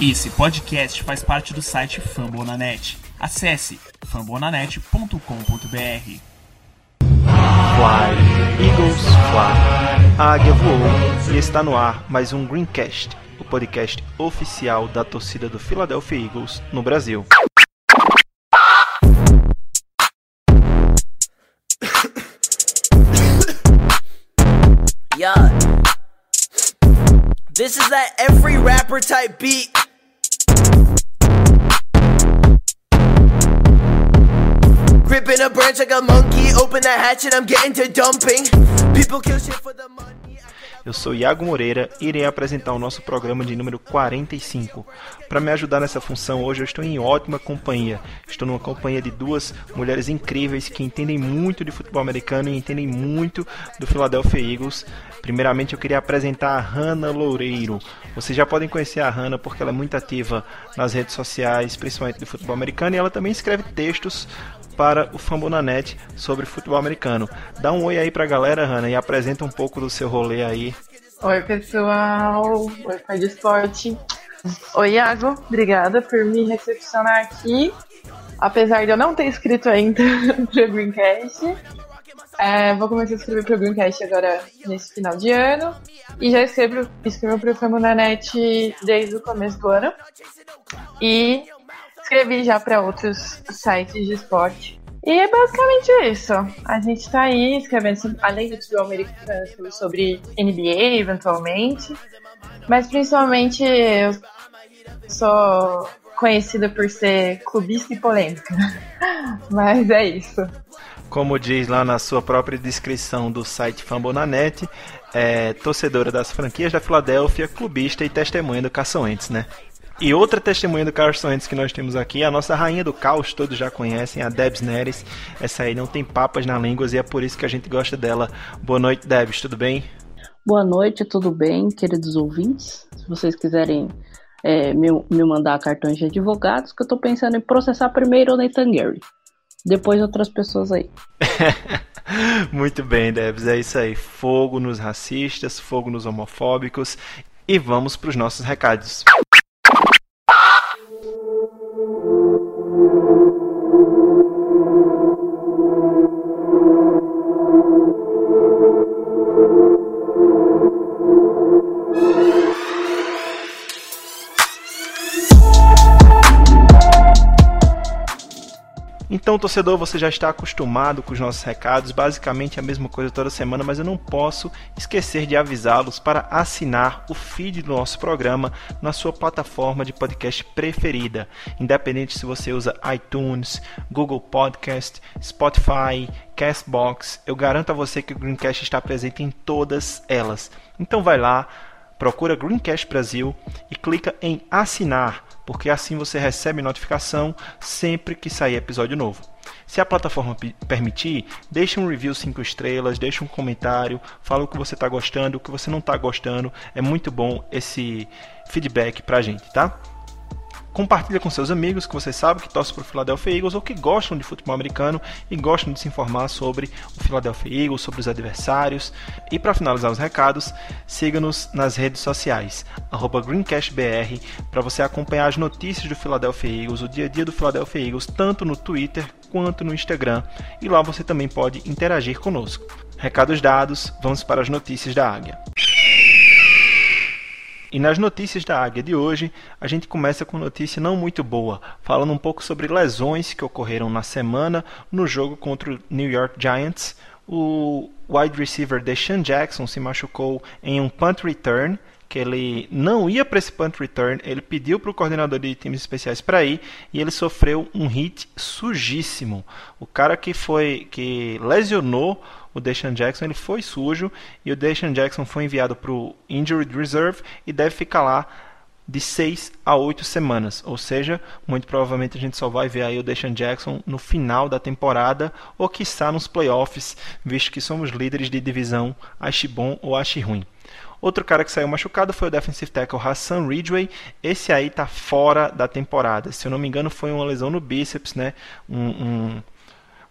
Esse podcast faz parte do site Fambonanet. Acesse fambonanet.com.br. Fly, Eagles Fly. A águia voou e está no ar mais um Greencast, o podcast oficial da torcida do Philadelphia Eagles no Brasil. Yeah. This is that every rapper type beat. Gripping a branch like a monkey, open the hatch and I'm getting to dumping. People kill shit for the money. Eu sou Iago Moreira e irei apresentar o nosso programa de número 45. Para me ajudar nessa função, hoje eu estou em ótima companhia. Estou numa companhia de duas mulheres incríveis que entendem muito de futebol americano e entendem muito do Philadelphia Eagles. Primeiramente, eu queria apresentar a Hanna Loureiro. Vocês já podem conhecer a Hanna porque ela é muito ativa nas redes sociais, principalmente de futebol americano, e ela também escreve textos para o Fambonanet sobre futebol americano. Dá um oi aí pra galera, Hanna, e apresenta um pouco do seu rolê aí. Oi, pessoal. Oi, pai de esporte. Oi, Iago. Obrigada por me recepcionar aqui. Apesar de eu não ter escrito ainda pro Greencast. É, vou começar a escrever pro Greencast agora nesse final de ano. E já escrevo, escrevo pro Fambonanet desde o começo do ano. E escrevi já para outros sites de esporte. E é basicamente isso. A gente tá aí escrevendo, sobre, além do futebol americano, sobre NBA, eventualmente. Mas principalmente eu sou conhecida por ser clubista e polêmica. Mas é isso. Como diz lá na sua própria descrição do site Fambonanet, é torcedora das franquias da Filadélfia, clubista e testemunha do Caçoentes, né? E outra testemunha do Carson Wentz que nós temos aqui, a nossa rainha do caos, todos já conhecem, a Debs Neres. Essa aí não tem papas na língua e é por isso que a gente gosta dela. Boa noite, Debs, tudo bem? Boa noite, tudo bem, queridos ouvintes? Se vocês quiserem é, me, me mandar cartões de advogados, que eu tô pensando em processar primeiro o Nathan Gary. Depois outras pessoas aí. Muito bem, Debs, é isso aí. Fogo nos racistas, fogo nos homofóbicos. E vamos para os nossos recados. Então, torcedor, você já está acostumado com os nossos recados, basicamente a mesma coisa toda semana, mas eu não posso esquecer de avisá-los para assinar o feed do nosso programa na sua plataforma de podcast preferida, independente se você usa iTunes, Google Podcast, Spotify, Castbox, eu garanto a você que o Greencast está presente em todas elas. Então vai lá, procura Greencast Brasil e clica em assinar porque assim você recebe notificação sempre que sair episódio novo. Se a plataforma permitir, deixe um review 5 estrelas, deixe um comentário, fala o que você está gostando, o que você não está gostando. É muito bom esse feedback para a gente, tá? Compartilha com seus amigos que você sabe que torcem para o Philadelphia Eagles ou que gostam de futebol americano e gostam de se informar sobre o Philadelphia Eagles, sobre os adversários. E para finalizar os recados, siga-nos nas redes sociais, GreencastBR, para você acompanhar as notícias do Philadelphia Eagles, o dia a dia do Philadelphia Eagles, tanto no Twitter quanto no Instagram. E lá você também pode interagir conosco. Recados dados, vamos para as notícias da Águia. E nas notícias da Águia de hoje, a gente começa com notícia não muito boa, falando um pouco sobre lesões que ocorreram na semana no jogo contra o New York Giants. O wide receiver Deshaun Jackson se machucou em um punt return, que ele não ia para esse punt return, ele pediu para o coordenador de times especiais para ir e ele sofreu um hit sujíssimo. O cara que foi que lesionou o Deshaun Jackson ele foi sujo e o Deshaun Jackson foi enviado para o Injured Reserve e deve ficar lá de 6 a 8 semanas, ou seja, muito provavelmente a gente só vai ver aí o Deshaun Jackson no final da temporada ou quiçá nos playoffs, visto que somos líderes de divisão, ache bom ou ache ruim. Outro cara que saiu machucado foi o defensive tackle Hassan Ridgway. Esse aí tá fora da temporada. Se eu não me engano, foi uma lesão no bíceps, né? Um, um,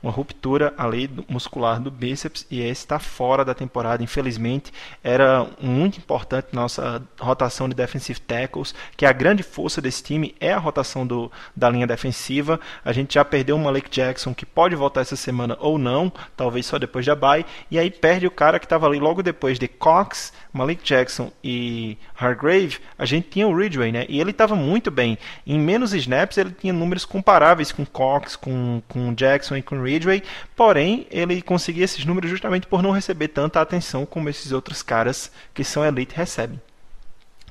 uma ruptura ali muscular do bíceps e esse está fora da temporada. Infelizmente, era muito importante nossa rotação de defensive tackles, que a grande força desse time é a rotação do, da linha defensiva. A gente já perdeu o Malik Jackson, que pode voltar essa semana ou não, talvez só depois da bye, e aí perde o cara que estava ali logo depois de Cox, Malik Jackson e Hargrave. A gente tinha o Ridgway, né? E ele estava muito bem. Em menos snaps, ele tinha números comparáveis com Cox, com, com Jackson e com Ridgway, porém ele conseguia esses números justamente por não receber tanta atenção como esses outros caras que são elite recebem.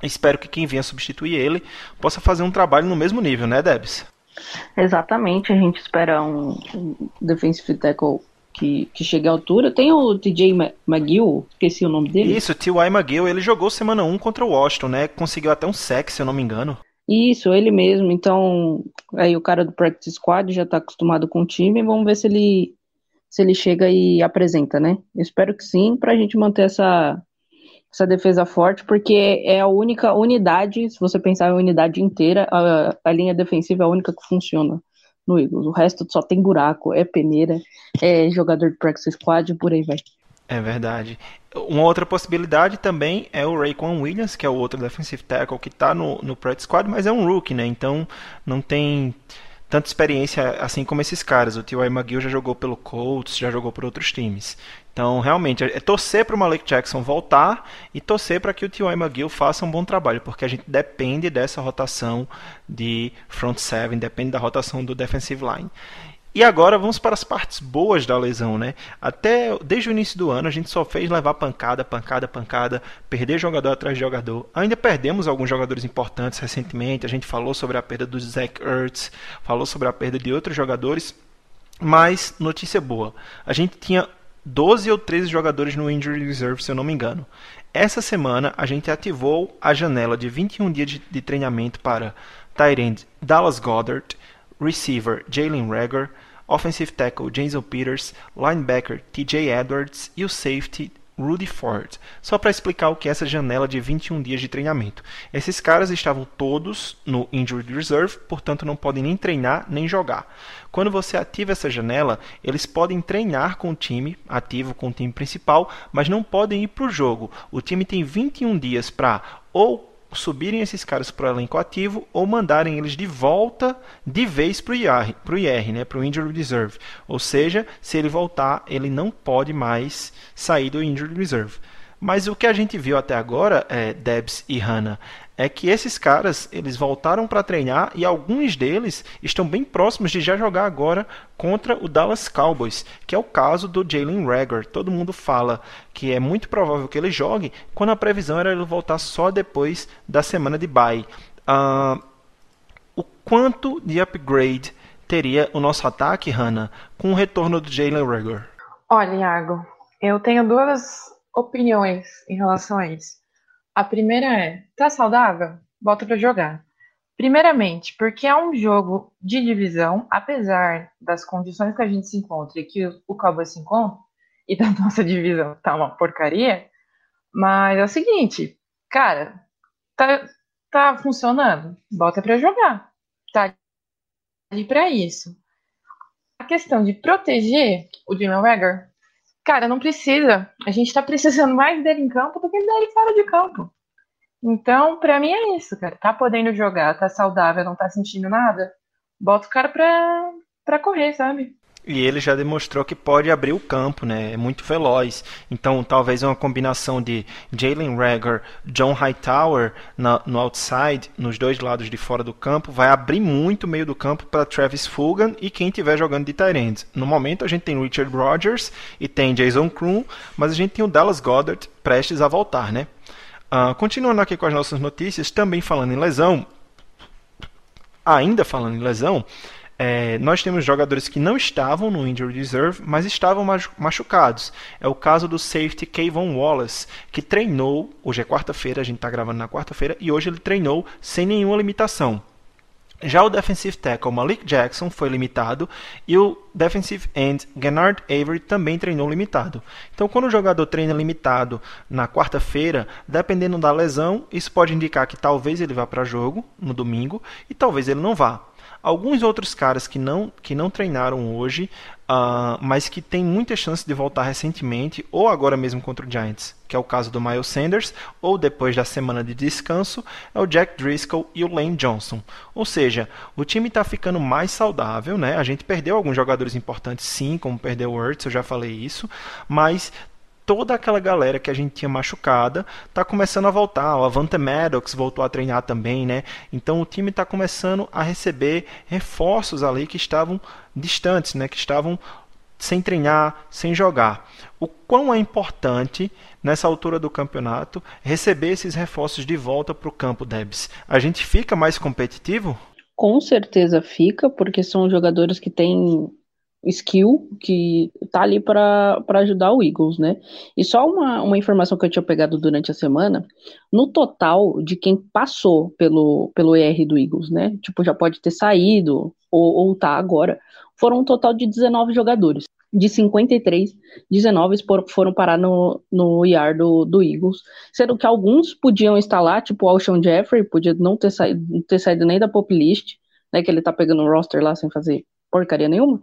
Espero que quem venha substituir ele possa fazer um trabalho no mesmo nível, né, Debs? Exatamente, a gente espera um, defensive tackle que, que chegue à altura. Tem o TJ McGill, esqueci o nome dele. Isso, T.Y. McGill, ele jogou semana 1 contra o Washington, né? Conseguiu até um sec, se eu não me engano. Isso, ele mesmo. Então, aí o cara do practice squad já tá acostumado com o time, vamos ver se ele se ele chega e apresenta, né? Eu espero que sim, pra gente manter essa essa defesa forte, porque é a única unidade, se você pensar em unidade inteira, a, a linha defensiva é a única que funciona no Eagles. O resto só tem buraco, é peneira, é jogador de practice squad, por aí vai. É verdade. Uma outra possibilidade também é o Rayquan Williams, que é o outro defensive tackle que está no, no practice squad, mas é um rookie, né? Então não tem tanta experiência assim como esses caras. O T.Y. McGill já jogou pelo Colts, já jogou por outros times. Então, realmente, é torcer para o Malik Jackson voltar e torcer para que o T.Y. McGill faça um bom trabalho, porque a gente depende dessa rotação de front seven, depende da rotação do defensive line. E agora vamos para as partes boas da lesão, né? Até desde o início do ano a gente só fez levar pancada, pancada, pancada, perder jogador atrás de jogador. Ainda perdemos alguns jogadores importantes recentemente. A gente falou sobre a perda do Zach Ertz, falou sobre a perda de outros jogadores. Mas notícia boa, a gente tinha 12 ou 13 jogadores no injury reserve, se eu não me engano. Essa semana a gente ativou a janela de 21 dias de, de treinamento para Tyrant Dallas Goddard, receiver Jalen Rager, offensive tackle Jason Peters, linebacker TJ Edwards e o safety Rudy Ford. Só para explicar o que é essa janela de 21 dias de treinamento. Esses caras estavam todos no Injured Reserve, portanto não podem nem treinar nem jogar. Quando você ativa essa janela, eles podem treinar com o time, ativo com o time principal, mas não podem ir para o jogo. O time tem 21 dias para ou subirem esses caras para o elenco ativo ou mandarem eles de volta de vez para o IR, né, para o Injury Reserve. Ou seja, se ele voltar, ele não pode mais sair do Injury Reserve. Mas o que a gente viu até agora, é, Debs e Hannah, é que esses caras eles voltaram para treinar e alguns deles estão bem próximos de já jogar agora contra o Dallas Cowboys, que é o caso do Jalen Rager. Todo mundo fala que é muito provável que ele jogue, quando a previsão era ele voltar só depois da semana de bye. Uh, o quanto de upgrade teria o nosso ataque, Hannah, com o retorno do Jalen Rager? Olha, Iago, eu tenho duas opiniões em relação a isso. A primeira é: tá saudável? Bota para jogar. Primeiramente, porque é um jogo de divisão, apesar das condições que a gente se encontra e que o Cowboys se encontra, e da nossa divisão tá uma porcaria, mas é o seguinte, cara, tá, tá funcionando? Bota para jogar. Tá ali para isso. A questão de proteger o Jimmy Wagner Cara, não precisa. A gente tá precisando mais dele em campo do que dele fora de campo. Então, para mim é isso, cara. Tá podendo jogar, tá saudável, não tá sentindo nada. Bota o cara pra, pra correr, sabe? E ele já demonstrou que pode abrir o campo, né? É muito veloz. Então, talvez uma combinação de Jalen Rager, John Hightower na, no outside, nos dois lados de fora do campo, vai abrir muito o meio do campo para Travis Fulgham e quem estiver jogando de tight No momento, a gente tem Richard Rodgers e tem Jason Kroon, mas a gente tem o Dallas Goddard prestes a voltar, né? Uh, continuando aqui com as nossas notícias, também falando em lesão, ainda falando em lesão, é, nós temos jogadores que não estavam no Injury Reserve, mas estavam machucados. É o caso do safety Kayvon Wallace, que treinou, hoje é quarta-feira, a gente está gravando na quarta-feira, e hoje ele treinou sem nenhuma limitação. Já o defensive tackle Malik Jackson foi limitado e o defensive end Gennard Avery também treinou limitado. Então, quando o jogador treina limitado na quarta-feira, dependendo da lesão, isso pode indicar que talvez ele vá para jogo no domingo e talvez ele não vá. Alguns outros caras que não, que não treinaram hoje, uh, mas que tem muita chance de voltar recentemente, ou agora mesmo contra o Giants, que é o caso do Miles Sanders, ou depois da semana de descanso, é o Jack Driscoll e o Lane Johnson. Ou seja, o time está ficando mais saudável, né? A gente perdeu alguns jogadores importantes, sim, como perdeu o Ertz, eu já falei isso, mas toda aquela galera que a gente tinha machucada está começando a voltar. O Avante Maddox voltou a treinar também, né? Então o time está começando a receber reforços ali que estavam distantes, né? Que estavam sem treinar, sem jogar. O quão é importante nessa altura do campeonato receber esses reforços de volta para o campo, Debs? A gente fica mais competitivo? Com certeza fica, porque são jogadores que têm skill que tá ali para ajudar o Eagles, né? E só uma, uma informação que eu tinha pegado durante a semana, no total de quem passou pelo, pelo ER do Eagles, né? Tipo, já pode ter saído ou, ou tá agora, foram um total de 19 jogadores. De 53, 19 foram parar no, no IR do, do Eagles, sendo que alguns podiam estar lá, tipo o Alshon Jeffrey, podia não ter saído, não ter saído nem da pop list, né? Que ele tá pegando o roster lá sem fazer porcaria nenhuma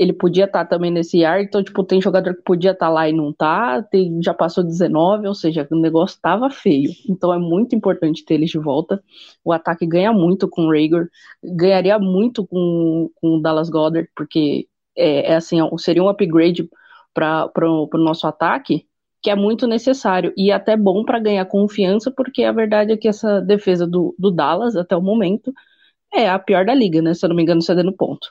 ele podia estar tá também nesse ar, então, tipo, tem jogador que podia estar tá lá e não tá, tem, já passou 19, ou seja, o negócio estava feio. Então é muito importante ter eles de volta. O ataque ganha muito com o Rager, ganharia muito com, com o Dallas Goddard, porque é, é assim, seria um upgrade para o nosso ataque, que é muito necessário e até bom para ganhar confiança, porque a verdade é que essa defesa do, do Dallas, até o momento, é a pior da liga, né? Se eu não me engano, cedendo ponto.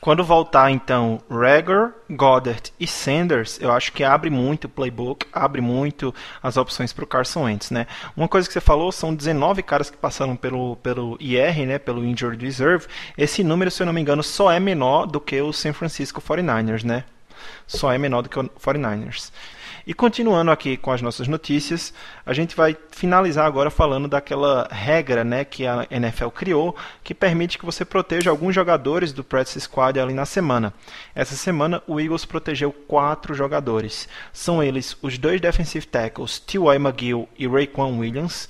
Quando voltar então Rager, Goddard e Sanders, eu acho que abre muito o playbook, abre muito as opções para o Carson Wentz, né? Uma coisa que você falou são 19 caras que passaram pelo pelo IR, né, pelo Injured Reserve. Esse número, se eu não me engano, só é menor do que o San Francisco 49ers, né? Só é menor do que o 49ers. E continuando aqui com as nossas notícias, a gente vai finalizar agora falando daquela regra né, que a NFL criou que permite que você proteja alguns jogadores do practice squad ali na semana. Essa semana o Eagles protegeu quatro jogadores. São eles os dois defensive tackles, T.Y. McGill e Raekwon Williams.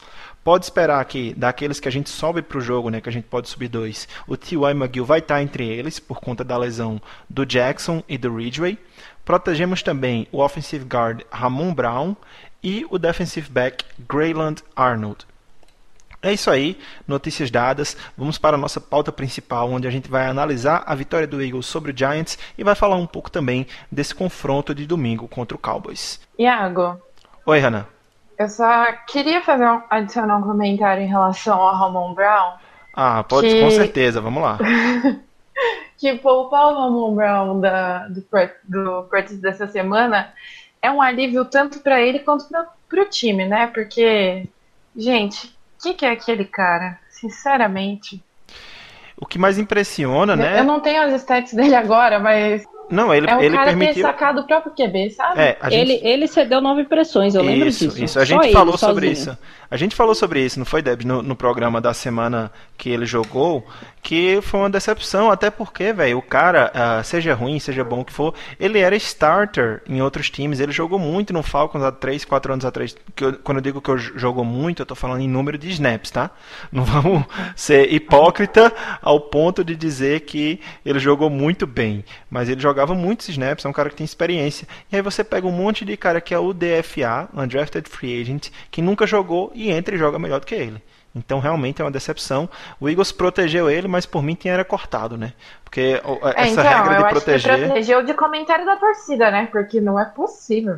Pode esperar que daqueles que a gente sobe para o jogo, né, que a gente pode subir dois, o T.Y. McGill vai estar entre eles por conta da lesão do Jackson e do Ridgway. Protegemos também o offensive guard Ramon Brown e o defensive back Grayland Arnold. É isso aí, notícias dadas. Vamos para a nossa pauta principal, onde a gente vai analisar a vitória do Eagles sobre o Giants e vai falar um pouco também desse confronto de domingo contra o Cowboys. Iago. Oi, Hannah. Eu só queria fazer um, adicionar um comentário em relação ao Ramon Brown. Ah, pode, que... com certeza, vamos lá. que poupar o Ramon Brown da, do, do practice dessa semana é um alívio tanto para ele quanto para o time, né? Porque, gente, o que, que é aquele cara? Sinceramente. O que mais impressiona, né? Eu não tenho as stats dele agora, mas não, ele, é um ele cara permitiu. ter sacado o próprio QB, sabe? É, gente... ele, ele cedeu nove pressões, eu isso, lembro disso. Isso, a gente Só falou sobre isso. A gente falou sobre isso, não foi, Deb, no, no programa da semana que ele jogou, que foi uma decepção, até porque, velho, o cara, uh, seja ruim, seja bom que for, ele era starter em outros times, ele jogou muito no Falcons há 3, 4 anos atrás. Que eu, quando eu digo que eu jogou muito, eu tô falando em número de snaps, tá? Não vamos ser hipócrita ao ponto de dizer que ele jogou muito bem, mas ele jogava muitos snaps, é um cara que tem experiência. E aí você pega um monte de cara que é o DFA, Undrafted Free Agent, que nunca jogou e entra e joga melhor do que ele. Então realmente é uma decepção. O Eagles protegeu ele, mas por mim tinha era cortado, né? Porque é, essa então, regra de eu proteger. Acho que protegeu de comentário da torcida, né? Porque não é possível,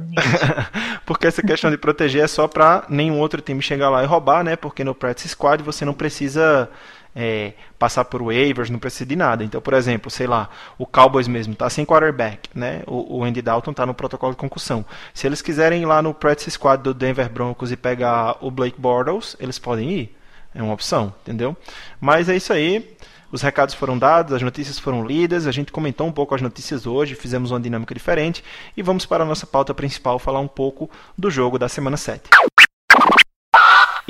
Porque essa questão de proteger é só para nenhum outro time chegar lá e roubar, né? Porque no practice squad você não precisa é, passar por waivers, não precisa de nada. Então, por exemplo, sei lá, o Cowboys mesmo está sem quarterback, né? O, o Andy Dalton está no protocolo de concussão. Se eles quiserem ir lá no practice squad do Denver Broncos e pegar o Blake Bortles, eles podem ir. É uma opção, entendeu? Mas é isso aí. Os recados foram dados, as notícias foram lidas, a gente comentou um pouco as notícias hoje, fizemos uma dinâmica diferente e vamos para a nossa pauta principal falar um pouco do jogo da semana 7.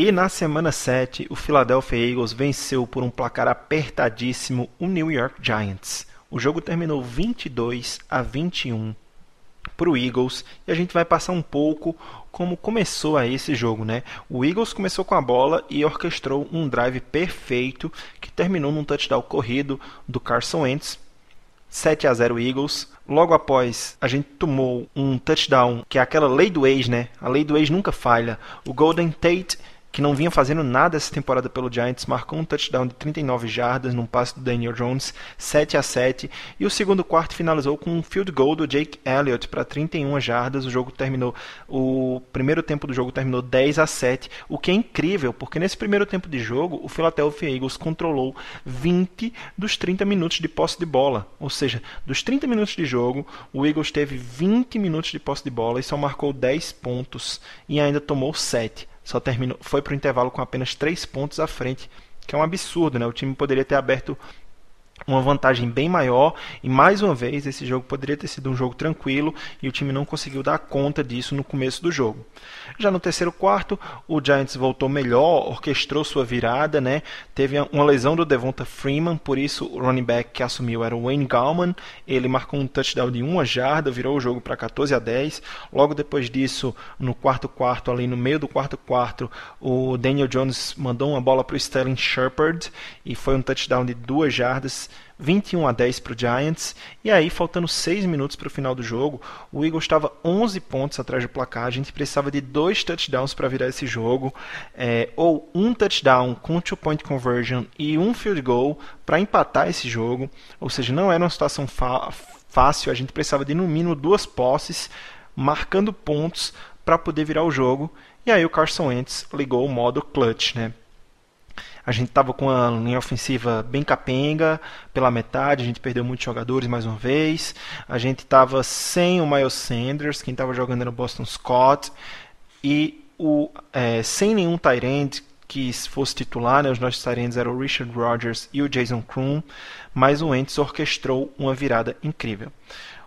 E na semana 7, o Philadelphia Eagles venceu por um placar apertadíssimo o New York Giants. O jogo terminou 22 a 21 para o Eagles e a gente vai passar um pouco como começou aí esse jogo, né? O Eagles começou com a bola e orquestrou um drive perfeito que terminou num touchdown corrido do Carson Wentz. 7 a 0 Eagles. Logo após, a gente tomou um touchdown, que é aquela lei do ex, né? A lei do ex nunca falha. O Golden Tate que não vinha fazendo nada essa temporada pelo Giants, marcou um touchdown de 39 jardas num passe do Daniel Jones, 7 a 7, e o segundo quarto finalizou com um field goal do Jake Elliott para 31 jardas. O jogo terminou, o primeiro tempo do jogo terminou 10 a 7, o que é incrível, porque nesse primeiro tempo de jogo, o Philadelphia Eagles controlou 20 dos 30 minutos de posse de bola, ou seja, dos 30 minutos de jogo, o Eagles teve 20 minutos de posse de bola e só marcou 10 pontos e ainda tomou 7 só terminou, foi para o intervalo com apenas 3 pontos à frente, que é um absurdo, né? O time poderia ter aberto uma vantagem bem maior e mais uma vez esse jogo poderia ter sido um jogo tranquilo e o time não conseguiu dar conta disso no começo do jogo. Já no terceiro quarto, o Giants voltou melhor, orquestrou sua virada, né? Teve uma lesão do Devonta Freeman, por isso o running back que assumiu era o Wayne Gallman. Ele marcou um touchdown de uma jarda, virou o jogo para 14 a 10. Logo depois disso, no quarto quarto, ali no meio do quarto quarto, o Daniel Jones mandou uma bola para o Sterling Shepard e foi um touchdown de duas jardas 21 a 10 para o Giants. E aí, faltando 6 minutos para o final do jogo, o Eagles estava 11 pontos atrás do placar. A gente precisava de dois touchdowns para virar esse jogo, é, ou um touchdown com two-point conversion e um field goal para empatar esse jogo. Ou seja, não era uma situação fácil. A gente precisava de no mínimo duas posses, marcando pontos para poder virar o jogo. E aí o Carson Wentz ligou o modo clutch, né? A gente estava com a linha ofensiva bem capenga pela metade, a gente perdeu muitos jogadores mais uma vez. A gente estava sem o Miles Sanders, quem estava jogando era o Boston Scott. E o, é, sem nenhum Tyrant que fosse titular, né, os nossos Tyrants eram o Richard Rodgers e o Jason Kroon, mas o Wentz orquestrou uma virada incrível.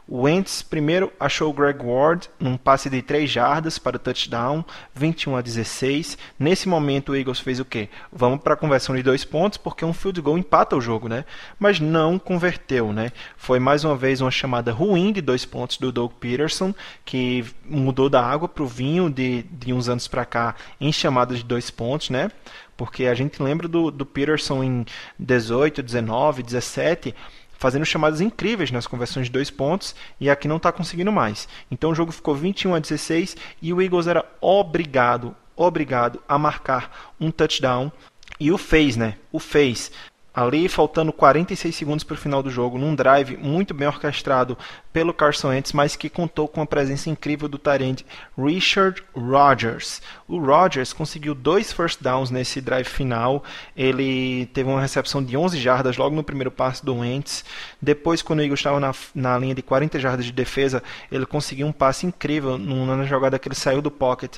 O Wentz primeiro achou o Greg Ward num passe de 3 jardas para o touchdown, 21 a 16. Nesse momento o Eagles fez o quê? Vamos para a conversão de dois pontos porque um field goal empata o jogo, né? Mas não converteu, né? Foi mais uma vez uma chamada ruim de dois pontos do Doug Peterson, que mudou da água para o vinho de, de uns anos para cá em chamadas de dois pontos, né? Porque a gente lembra do, do Peterson em 18, 19, 17 fazendo chamadas incríveis nas conversões de dois pontos e aqui não está conseguindo mais. Então o jogo ficou 21 a 16 e o Eagles era obrigado, obrigado a marcar um touchdown e o fez, né? O fez. Ali, faltando 46 segundos para o final do jogo, num drive muito bem orquestrado pelo Carson Wentz, mas que contou com a presença incrível do Tarente Richard Rodgers. O Rodgers conseguiu dois first downs nesse drive final. Ele teve uma recepção de 11 jardas logo no primeiro passe do Wentz. Depois, quando o Eagles estava na, na linha de 40 jardas de defesa, ele conseguiu um passe incrível numa jogada que ele saiu do pocket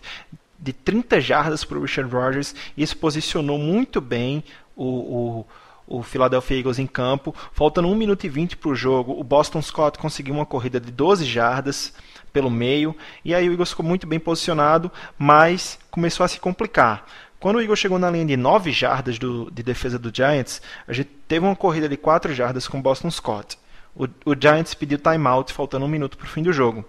de 30 jardas para o Richard Rodgers. Isso posicionou muito bem o, o o Philadelphia Eagles em campo. Faltando 1 minuto e 20 para o jogo, o Boston Scott conseguiu uma corrida de 12 jardas pelo meio. E aí o Eagles ficou muito bem posicionado, mas começou a se complicar. Quando o Eagles chegou na linha de 9 jardas do, de defesa do Giants, a gente teve uma corrida de 4 jardas com o Boston Scott. O, o Giants pediu timeout faltando um minuto para o fim do jogo.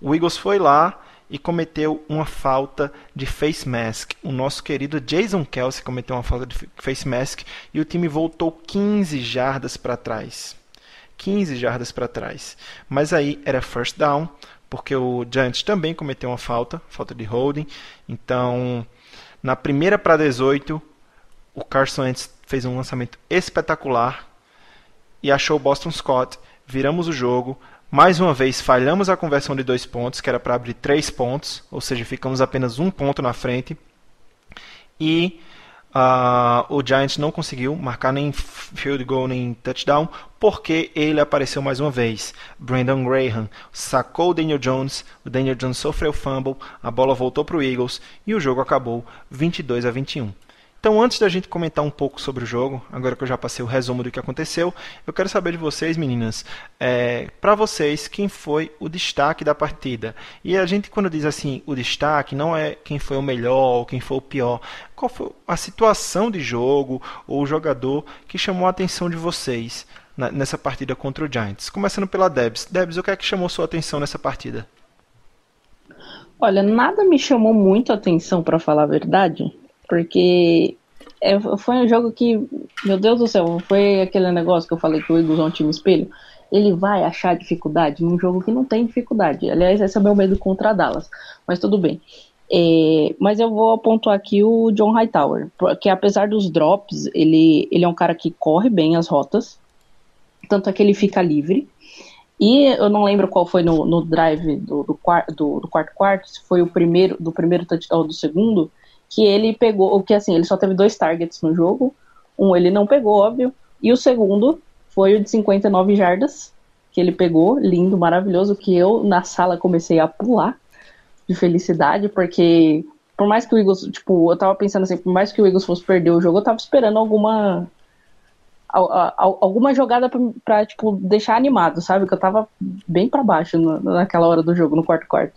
O Eagles foi lá e cometeu uma falta de face mask. O nosso querido Jason Kelsey cometeu uma falta de face mask e o time voltou 15 jardas para trás. 15 jardas para trás. Mas aí era first down, porque o Giants também cometeu uma falta, falta de holding. Então, na primeira para 18, o Carson Wentz fez um lançamento espetacular e achou o Boston Scott. Viramos o jogo, mais uma vez, falhamos a conversão de dois pontos, que era para abrir três pontos, ou seja, ficamos apenas um ponto na frente. E uh, o Giants não conseguiu marcar nem field goal nem touchdown, porque ele apareceu mais uma vez. Brandon Graham sacou o Daniel Jones, o Daniel Jones sofreu fumble, a bola voltou para o Eagles e o jogo acabou 22 a 21. Então, antes da gente comentar um pouco sobre o jogo, agora que eu já passei o resumo do que aconteceu, eu quero saber de vocês, meninas, é, para vocês, quem foi o destaque da partida? E a gente, quando diz assim, o destaque, não é quem foi o melhor ou quem foi o pior. Qual foi a situação de jogo ou o jogador que chamou a atenção de vocês nessa partida contra o Giants? Começando pela Debs. Debs, o que é que chamou sua atenção nessa partida? Olha, nada me chamou muito a atenção, para falar a verdade, porque é, foi um jogo que, meu Deus do céu, foi aquele negócio que eu falei que o Eagles é um time espelho. Ele vai achar dificuldade num jogo que não tem dificuldade. Aliás, esse é o meu medo contra Dallas, mas tudo bem. É, mas eu vou pontuar aqui o John Hightower, porque apesar dos drops, ele, ele é um cara que corre bem as rotas, tanto é que ele fica livre. E eu não lembro qual foi no, no drive do, do, do, do quarto quarto, se foi o primeiro, do primeiro touchdown ou do segundo, que ele pegou, que assim, ele só teve dois targets no jogo. Um ele não pegou, óbvio, e o segundo foi o de 59 jardas, que ele pegou, lindo, maravilhoso, que eu na sala comecei a pular de felicidade, porque por mais que o Eagles, tipo, eu tava pensando assim, por mais que o Eagles fosse perder o jogo, eu tava esperando alguma alguma jogada pra, tipo, deixar animado, sabe? Que eu tava bem para baixo naquela hora do jogo, no quarto quarto.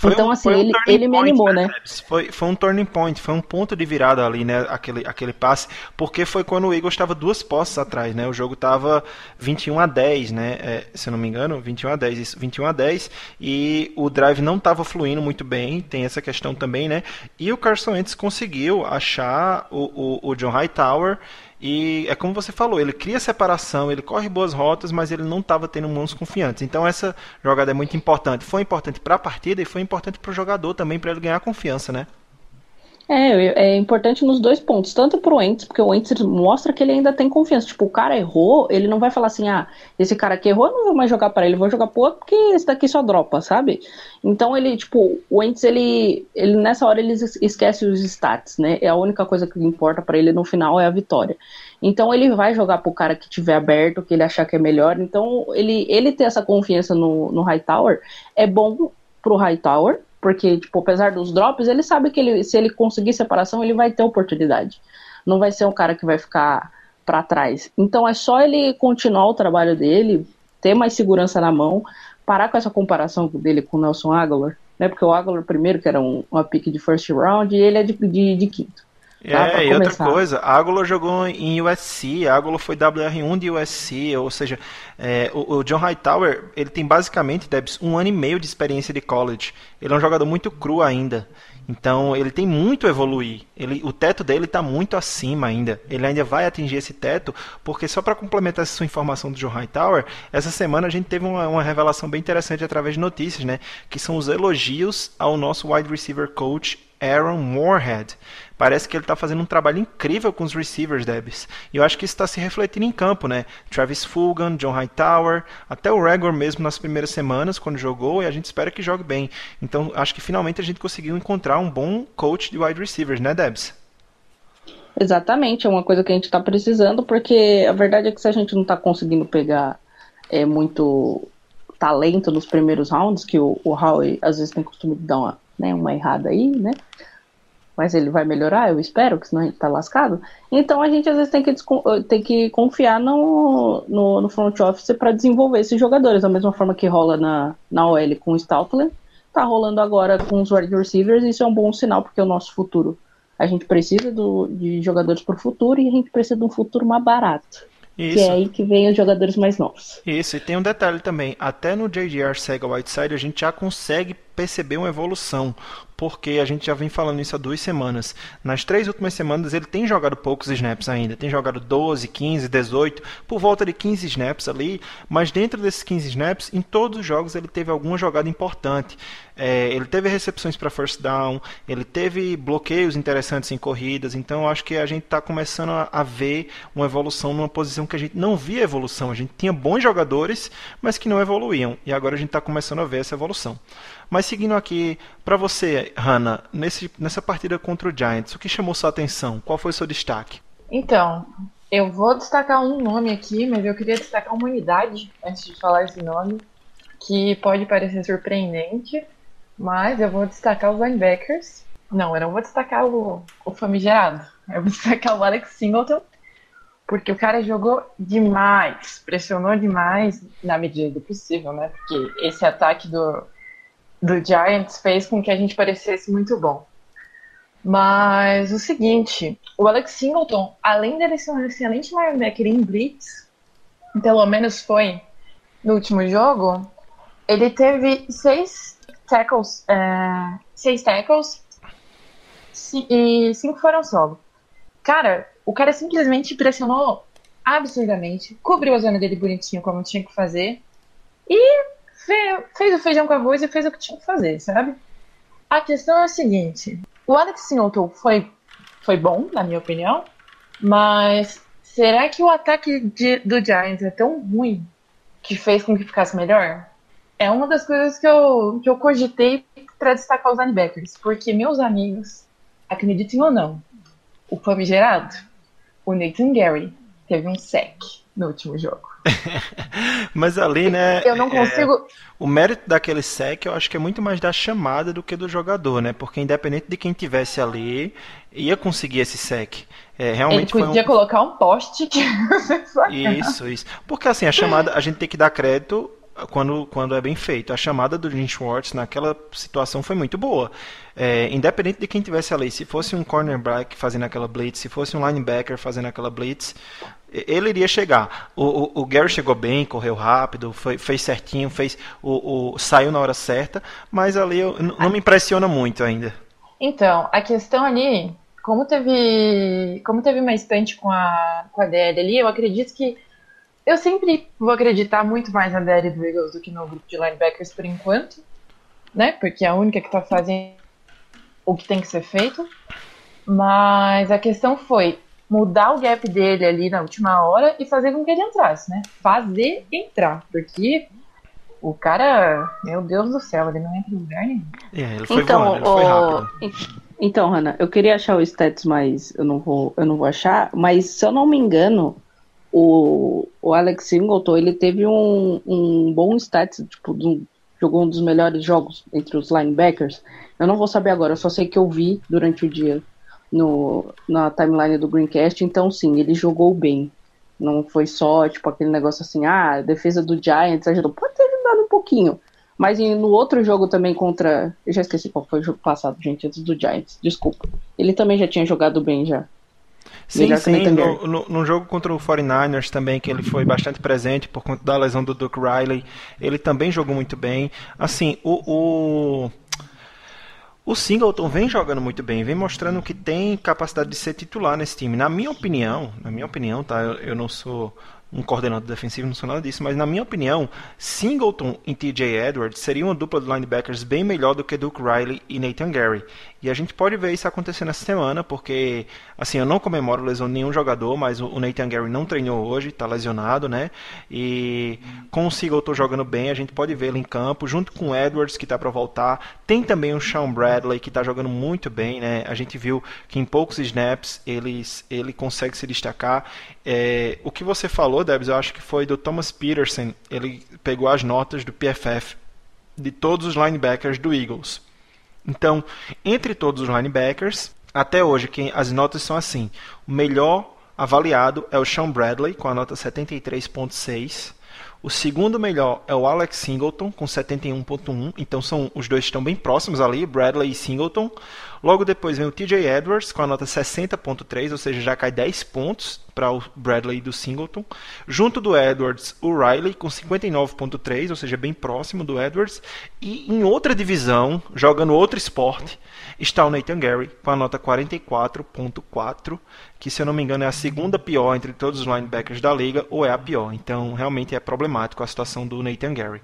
Foi então, um, assim, ele, um ele me animou, né? Foi, foi um turning point, foi um ponto de virada ali, né? Aquele, aquele passe, porque foi quando o Eagles estava duas posses atrás, né? O jogo estava 21 a 10, né? É, se eu não me engano, 21 a 10, isso, 21 a 10, e o drive não estava fluindo muito bem, tem essa questão também, né? E o Carson Wentz conseguiu achar o, o, o John Hightower e é como você falou, ele cria separação, ele corre boas rotas, mas ele não estava tendo mãos confiantes. Então essa jogada é muito importante. Foi importante para a partida e foi importante para o jogador também, para ele ganhar confiança, né? É, é importante nos dois pontos, tanto pro Ents, porque o Ents mostra que ele ainda tem confiança. Tipo, o cara errou, ele não vai falar assim, ah, esse cara que errou, eu não vou mais jogar para ele, vou jogar pro outro porque esse daqui só dropa, sabe? Então ele, tipo, o Ents, ele, ele nessa hora ele esquece os stats, né? É a única coisa que importa para ele no final é a vitória. Então ele vai jogar pro cara que tiver aberto, que ele achar que é melhor. Então ele, ele ter essa confiança no, no Hightower é bom pro Hightower, porque, tipo, apesar dos drops, ele sabe que ele, se ele conseguir separação, ele vai ter oportunidade. Não vai ser um cara que vai ficar para trás. Então é só ele continuar o trabalho dele, ter mais segurança na mão, parar com essa comparação dele com o Nelson Aguilar, né? Porque o Aguilar primeiro que era um, uma pick de first round e ele é de, de, de quinto. É, e outra coisa, Águlo jogou em USC, Águlo foi WR1 de USC, ou seja, é, o, o, John Hightower, ele tem basicamente, Debs, um ano e meio de experiência de college. Ele é um jogador muito cru ainda. Então ele tem muito a evoluir. Ele, o teto dele está muito acima ainda. Ele ainda vai atingir esse teto, porque só para complementar essa sua informação do John Hightower, essa semana a gente teve uma, uma, revelação bem interessante através de notícias, né? Que são os elogios ao nosso wide receiver coach Aaron Moorhead. Parece que ele está fazendo um trabalho incrível com os receivers, Debs. E eu acho que isso está se refletindo em campo, né? Travis Fulgham, John Hightower, até o Regor mesmo nas primeiras semanas, quando jogou, e a gente espera que jogue bem. Então, acho que finalmente a gente conseguiu encontrar um bom coach de wide receivers, né, Debs? Exatamente, é uma coisa que a gente está precisando, porque a verdade é que se a gente não está conseguindo pegar é, muito talento nos primeiros rounds, que o, o Howie às vezes tem costume de dar uma, né, uma errada aí, né? mas ele vai melhorar, eu espero, que senão a gente tá lascado. Então a gente às vezes tem que, eh, tem que confiar no, no, no front office para desenvolver esses jogadores, da mesma forma que rola na, na OL com o Stoutland, tá rolando agora com os wide receivers, isso é um bom sinal, porque é o nosso futuro. A gente precisa do, de jogadores para o futuro e a gente precisa de um futuro mais barato. Isso. Que é aí que vem os jogadores mais novos. Isso, e tem um detalhe também. Até no JGR Sega Whiteside a gente já consegue perceber uma evolução porque a gente já vem falando isso há duas semanas. Nas três últimas semanas ele tem jogado poucos snaps ainda, tem jogado 12, 15, 18, por volta de 15 snaps ali, mas dentro desses 15 snaps, em todos os jogos ele teve alguma jogada importante. É, ele teve recepções para first down, ele teve bloqueios interessantes em corridas, então acho que a gente está começando a, a, ver uma evolução numa posição que a gente não via evolução. A gente tinha bons jogadores, mas que não evoluíam, e agora a gente está começando a ver essa evolução. Mas seguindo aqui, para você, Hannah, nesse, nessa partida contra o Giants, o que chamou sua atenção? Qual foi o seu destaque? Então, eu vou destacar um nome aqui, mas eu queria destacar uma unidade antes de falar esse nome, que pode parecer surpreendente, mas eu vou destacar os linebackers, Não, eu não vou destacar o, o famigerado. Eu vou destacar o Alex Singleton, porque o cara jogou demais, pressionou demais na medida do possível, né? Porque esse ataque do, do Giants fez com que a gente parecesse muito bom. Mas o seguinte, o Alex Singleton, além dele ser um excelente linebacker em blitz, pelo menos foi no último jogo, ele teve seis tackles, é, seis tackles e cinco foram solo. Cara, o cara simplesmente pressionou absurdamente, cobriu a zona dele bonitinho como tinha que fazer e fez, o feijão com arroz e fez o que tinha que fazer, sabe? A questão é a seguinte: o Alex Singleton foi, foi bom, na minha opinião, mas será que o ataque de, do Giants é tão ruim que fez com que ficasse melhor? É uma das coisas que eu, que eu cogitei para destacar os linebackers, porque meus amigos, acreditem ou não, o famigerado, o Nathan Gary, teve um sec no último jogo. Mas ali, né? Eu não é, consigo. É, o mérito daquele sec eu acho que é muito mais da chamada do que do jogador, né? Porque independente de quem tivesse ali, ia conseguir esse sec. É, realmente Ele podia um... colocar um poste que Isso, isso. Porque assim, a chamada, a gente tem que dar crédito quando, quando é bem feito. A chamada do Jim Schwartz naquela situação foi muito boa. É, independente de quem tivesse ali, se fosse um cornerback fazendo aquela blitz, se fosse um linebacker fazendo aquela blitz, ele iria chegar. O, o, o, Gary chegou bem, correu rápido, foi, fez certinho, fez o, o, saiu na hora certa, mas ali eu, não me impressiona muito ainda. Então, a questão ali, como teve, como teve uma estante com a, com a DL ali, eu acredito que eu sempre vou acreditar muito mais na DL do Eagles do que no grupo de linebackers por enquanto, né? Porque é a única que está fazendo o que tem que ser feito. Mas a questão foi mudar o gap dele ali na última hora e fazer com que ele entrasse, né? Fazer entrar, porque o cara, meu Deus do céu, ele não entra em lugar nenhum. É, ele foi então, voando, ele foi rápido. Então, Hanna, eu queria achar o stats, mas eu não vou, eu não vou achar. Mas se eu não me engano, o, o Alex Singleton, ele teve um, um bom stats, tipo, um, jogou um dos melhores jogos entre os linebackers. Eu não vou saber agora, eu só sei que eu vi durante o dia no, na timeline do Greencast, então sim, ele jogou bem. Não foi só, tipo, aquele negócio assim, ah, a defesa do Giants ajudou. Pode ter ajudado um pouquinho. Mas no outro jogo também contra. Eu já esqueci qual foi o jogo passado, gente, antes do Giants. Desculpa. Ele também já tinha jogado bem já. Sim, sim. No, no, no, jogo contra o 49ers também, que ele foi bastante presente por conta da lesão do Duke Riley, ele também jogou muito bem. Assim, o, o, o Singleton vem jogando muito bem, vem mostrando que tem capacidade de ser titular nesse time. Na minha opinião, na minha opinião, tá? Eu, eu não sou um coordenador defensivo, não sou nada disso, mas na minha opinião, Singleton e TJ Edwards seria uma dupla de linebackers bem melhor do que Duke Riley e Nathan Gary. E a gente pode ver isso acontecendo essa semana, porque, assim, eu não comemoro lesão de nenhum jogador, mas o Nathan Gary não treinou hoje, está lesionado, né? E com o Singleton jogando bem, a gente pode ele em campo, junto com o Edwards, que está para voltar. Tem também o Sean Bradley, que está jogando muito bem, né? A gente viu que em poucos snaps ele, ele consegue se destacar. É, o que você falou, Debs, eu acho que foi do Thomas Peterson, ele pegou as notas do PFF de todos os linebackers do Eagles. Então, entre todos os linebackers, até hoje quem, as notas são assim: o melhor avaliado é o Sean Bradley, com a nota 73,6. O segundo melhor é o Alex Singleton, com 71,1. Então são os dois estão bem próximos ali, Bradley e Singleton. Logo depois vem o TJ Edwards, com a nota 60,3, ou seja, já cai 10 pontos para o Bradley do Singleton. Junto do Edwards, o Riley, com 59,3, ou seja, bem próximo do Edwards. E em outra divisão, jogando outro esporte, está o Nathan Gary, com a nota 44,4 que se eu não me engano é a segunda pior entre todos os linebackers da liga, ou é a pior. Então realmente é problemático a situação do Nathan Gary.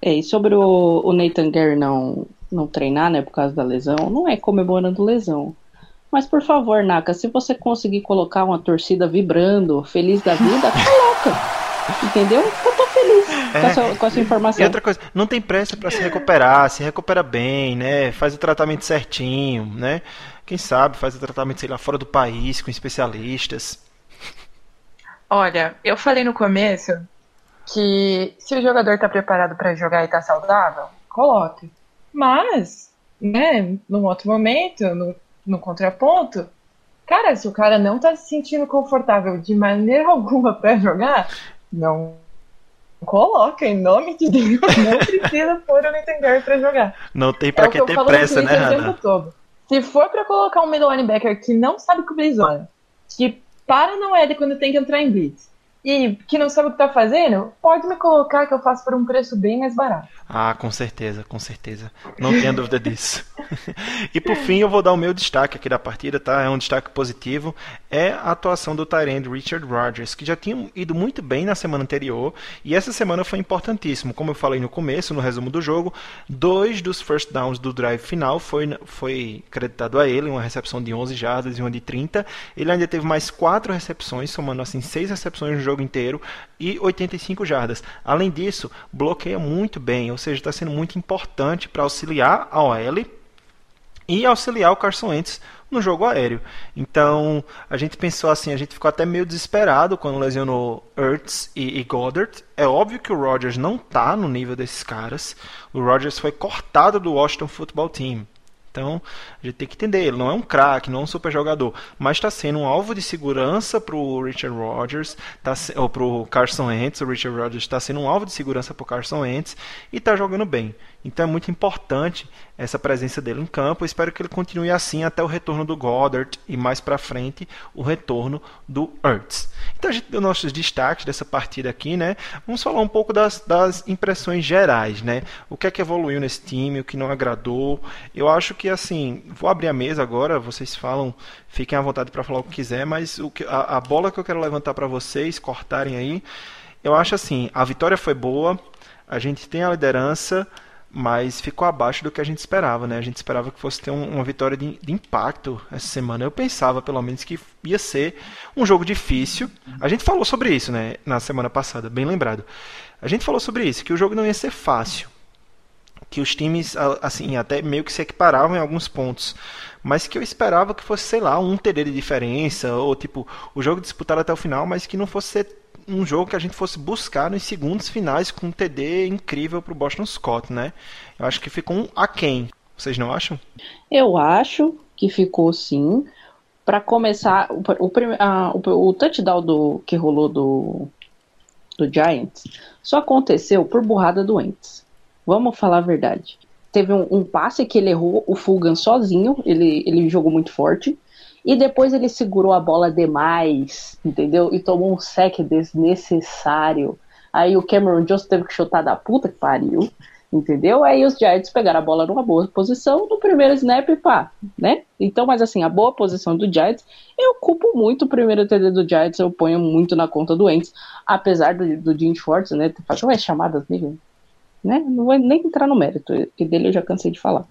E sobre o, o Nathan Gary não, não treinar, né, por causa da lesão, não é comemorando lesão. Mas por favor, Naka, se você conseguir colocar uma torcida vibrando, feliz da vida, coloca. Entendeu? Eu tô feliz é, com, essa, com essa informação. E outra coisa, não tem pressa para se recuperar, se recupera bem, né? Faz o tratamento certinho, né? Quem sabe faz o tratamento, sei lá, fora do país, com especialistas. Olha, eu falei no começo que se o jogador está preparado para jogar e está saudável, coloque. Mas né, num outro momento, no, no contraponto, cara, se o cara não tá se sentindo confortável de maneira alguma para jogar, não coloca, em nome de Deus, não precisa pôr o Nintendo para jogar. Não tem pra é que, ter pressa, né, Hannah? Se for para colocar um middle linebacker que não sabe cobrir zona, que para não é de quando tem que entrar em blitz, e que não sabe o que tá fazendo, pode me colocar que eu faço por um preço bem mais barato. Ah, com certeza, com certeza. Não tenha dúvida disso. e por fim, eu vou dar o meu destaque aqui da partida, tá? É um destaque positivo. É a atuação do Tyrande Richard Rodgers, que já tinha ido muito bem na semana anterior. E essa semana foi importantíssimo. Como eu falei no começo, no resumo do jogo, dois dos first downs do drive final foi, foi creditado a ele, uma recepção de 11 jardas e uma de 30. Ele ainda teve mais quatro recepções, somando assim seis recepções no jogo inteiro e 85 jardas. Além disso, bloqueia muito bem, ou seja, está sendo muito importante para auxiliar a OL e auxiliar o Carson Wentz no jogo aéreo. Então, a gente pensou assim, a gente ficou até meio desesperado quando lesionou Ertz e, e Goddard. É óbvio que o Rodgers não está no nível desses caras. O Rodgers foi cortado do Washington Football Team. Então, a gente tem que entender, ele não é um craque, não é um super jogador, mas está sendo um alvo de segurança para o Richard Rodgers, tá, ou para o Carson Wentz, o Richard Rodgers está sendo um alvo de segurança para o Carson Wentz e está jogando bem. Então é muito importante essa presença dele em campo. Espero que ele continue assim até o retorno do Goddard e mais para frente o retorno do Ertz. Então a gente deu nossos destaques dessa partida aqui, né? Vamos falar um pouco das, das impressões gerais, né? O que é que evoluiu nesse time, o que não agradou. Eu acho que assim, vou abrir a mesa agora, vocês falam, fiquem à vontade para falar o que quiser, mas o que, a, a bola que eu quero levantar para vocês cortarem aí, eu acho assim, a vitória foi boa, a gente tem a liderança, mas ficou abaixo do que a gente esperava, né? A gente esperava que fosse ter um, uma vitória de, de, impacto essa semana. Eu pensava, pelo menos, que ia ser um jogo difícil. A gente falou sobre isso, né? Na semana passada, bem lembrado. A gente falou sobre isso, que o jogo não ia ser fácil. Que os times, assim, até meio que se equiparavam em alguns pontos. Mas que eu esperava que fosse, sei lá, um TD de diferença, ou tipo, o jogo disputado até o final, mas que não fosse um jogo que a gente fosse buscar nos segundos finais com um TD incrível para o Boston Scott, né? Eu acho que ficou um aquém. Vocês não acham? Eu acho que ficou sim. Para começar, o, o, o, o, touchdown do, que rolou do, do Giants só aconteceu por burrada doentes. Vamos falar a verdade. Teve um, um passe que ele errou o Fulgan sozinho, ele, ele jogou muito forte. E depois ele segurou a bola demais, entendeu? E tomou um sec desnecessário. Aí o Cameron Jones teve que chutar da puta que pariu, entendeu? Aí os Giants pegaram a bola numa boa posição no primeiro snap pá, né? Então, mas assim, a boa posição do Giants, eu culpo muito o primeiro TD do Giants, eu ponho muito na conta do Ents, apesar do, do Jim Schwartz, né, fazer umas chamadas nele, né? Não vou nem entrar no mérito, que dele eu já cansei de falar.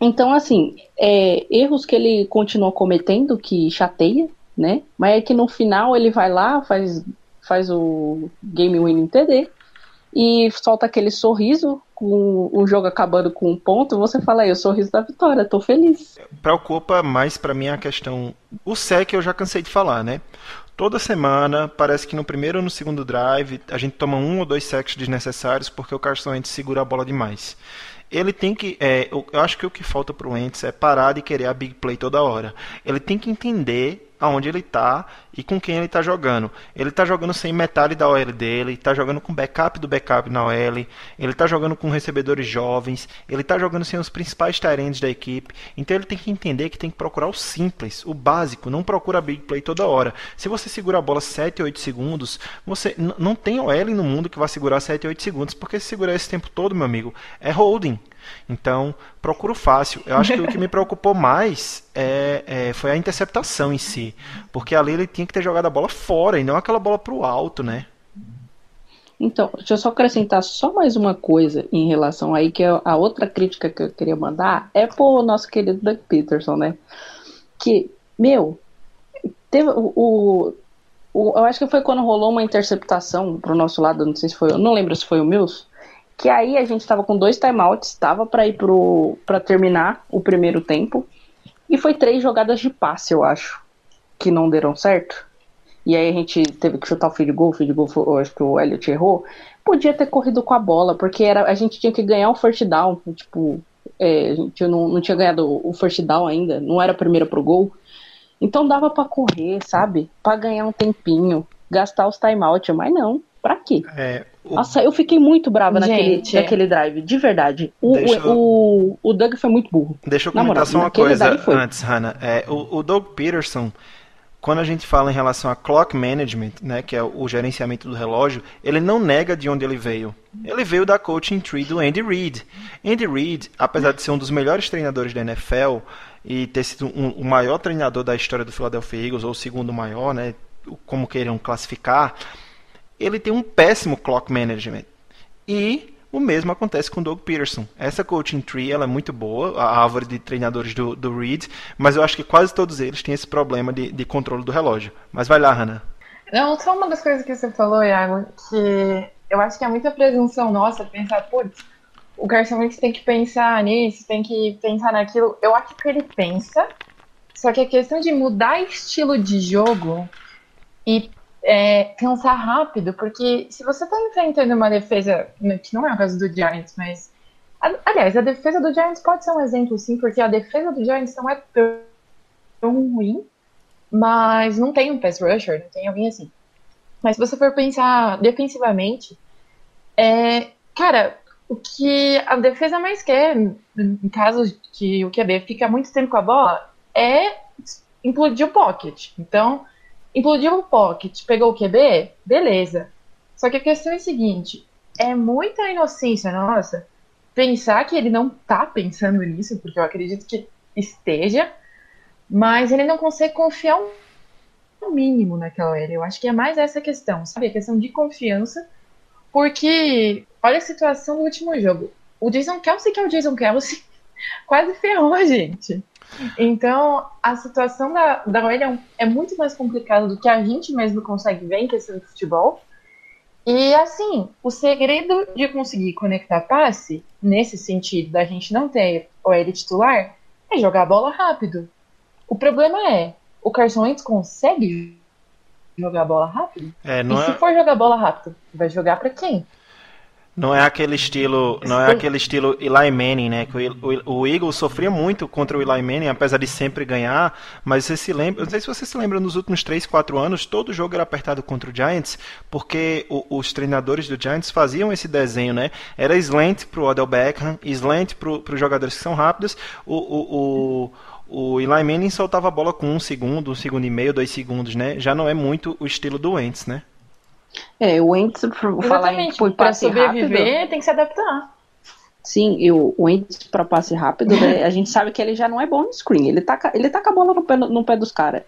Então, assim, é, erros que ele continua cometendo que chateia, né? Mas é que no final ele vai lá, faz, faz o game winning TD e solta aquele sorriso com o jogo acabando com um ponto, você fala aí, o sorriso da vitória, tô feliz. Preocupa mais para mim a questão. O SEC eu já cansei de falar, né? Toda semana, parece que no primeiro ou no segundo drive, a gente toma um ou dois sacks desnecessários porque o Carson Wentz segura a bola demais ele tem que. É, eu acho que o que falta para o Ents é parar de querer a big play toda hora. Ele tem que entender aonde ele está e com quem ele está jogando. Ele está jogando sem metade da OL dele, está jogando com backup do backup na OL, ele está jogando com recebedores jovens, ele está jogando sem os principais talentos da equipe. Então ele tem que entender que tem que procurar o simples, o básico, não procura big play toda hora. Se você segura a bola 7 ou 8 segundos, você não tem OL no mundo que vai segurar 7 ou 8 segundos, porque se segurar esse tempo todo, meu amigo, é holding. Então, procuro fácil. Eu acho que o que me preocupou mais é, é, foi a interceptação em si. Porque ali ele tinha que ter jogado a bola fora e não aquela bola para o alto, né? Então, deixa eu só acrescentar só mais uma coisa em relação aí, que é a outra crítica que eu queria mandar é pro nosso querido Doug Peterson, né? Que, meu, teve o, o, o, eu acho que foi quando rolou uma interceptação pro nosso lado, não sei se foi, eu não lembro se foi o Mills, que aí a gente estava com dois timeouts, estava para ir para terminar o primeiro tempo, e foi três jogadas de passe, eu acho, que não deram certo. E aí a gente teve que chutar o field goal, o field goal, acho que o Elliot errou. Podia ter corrido com a bola, porque era, a gente tinha que ganhar o first down, tipo, É, a gente não, não tinha ganhado o first down ainda, não era a primeira pro gol. Então dava para correr, sabe? Para ganhar um tempinho, gastar os timeout, mas não. Pra quê? É, o- Nossa, eu fiquei muito brava naquele, Gente. naquele drive, de verdade. O, Deixa eu- o, o, o Doug foi muito burro. Deixa eu comentar moral, só uma coisa antes, Hannah. É, o, o Doug Peterson, quando a gente fala em relação a clock management, né, que é o, o gerenciamento do relógio, ele não nega de onde ele veio. Ele veio da coaching tree do Andy Reid. Andy Reid, apesar de ser um dos melhores treinadores da NFL e ter sido um- o maior treinador da história do Philadelphia Eagles, ou o segundo maior, né, como queiram classificar, ele tem um péssimo clock management. E o mesmo acontece com o Doug Peterson. Essa coaching tree ela é muito boa, a árvore de treinadores do, do Reed, mas eu acho que quase todos eles têm esse problema de, de controle do relógio. Mas vai lá, Hannah. Não, só uma das coisas que você falou, Iago, que eu acho que é muita presunção nossa pensar, putz, o Carson Wentz tem que pensar nisso, tem que pensar naquilo. Eu acho que ele pensa, só que a questão de mudar estilo de jogo e é, cansar rápido, porque se você tá enfrentando uma defesa, que não é o caso do Giants, mas. Aliás, a defesa do Giants pode ser um exemplo, sim, porque a defesa do Giants não é tão ruim, mas não tem um pass rusher, não tem alguém assim. Mas se você for pensar defensivamente, é, cara, o que a defesa mais quer, em caso que o QB fica muito tempo com a bola, é implodir o pocket. Então, implodiu o pocket, pegou o QB, beleza. Só que a questão é a seguinte, é muita inocência nossa pensar que ele não tá pensando nisso, porque eu acredito que esteja, mas ele não consegue confiar um mínimo naquela OL. Eu acho que é mais essa questão, sabe? A questão de confiança, porque olha a situação do último jogo. O Jason Kelsey, que é o Jason Kelsey, quase ferrou a gente. Então, a situação da, da OL é, é muito mais complicada do que a gente mesmo consegue ver em questão de futebol. E, assim, o segredo de conseguir conectar passe, nesse sentido da gente não ter OL titular, é jogar a bola rápido. O problema é, o Carson Wentz consegue jogar a bola rápido? É, E não, se é, for jogar a bola rápido, vai jogar pra quem? Não é aquele estilo, não é aquele estilo Eli Manning, né? Que o, o, o Eagles sofria muito contra o Eli Manning, apesar de sempre ganhar. Mas você se lembra, não sei se você se lembra, nos últimos 3, 4 anos, todo jogo era apertado contra o Giants, porque o- os treinadores do Giants faziam esse desenho, né? Era slant pro Odell Beckham, slant pro, pros jogadores que são rápidos. O, o, o, o Eli Manning soltava a bola com um segundo, um segundo e meio, dois segundos, né? Já não é muito o estilo do Wentz, né? É, o Wentz, por falar em tipo, Pra passe rápido. sobreviver, tem que se adaptar. Sim, eu, o Wentz para passe rápido, né, a gente sabe que ele já não é bom no screen. Ele tá, ele com a bola no pé, no pé dos caras.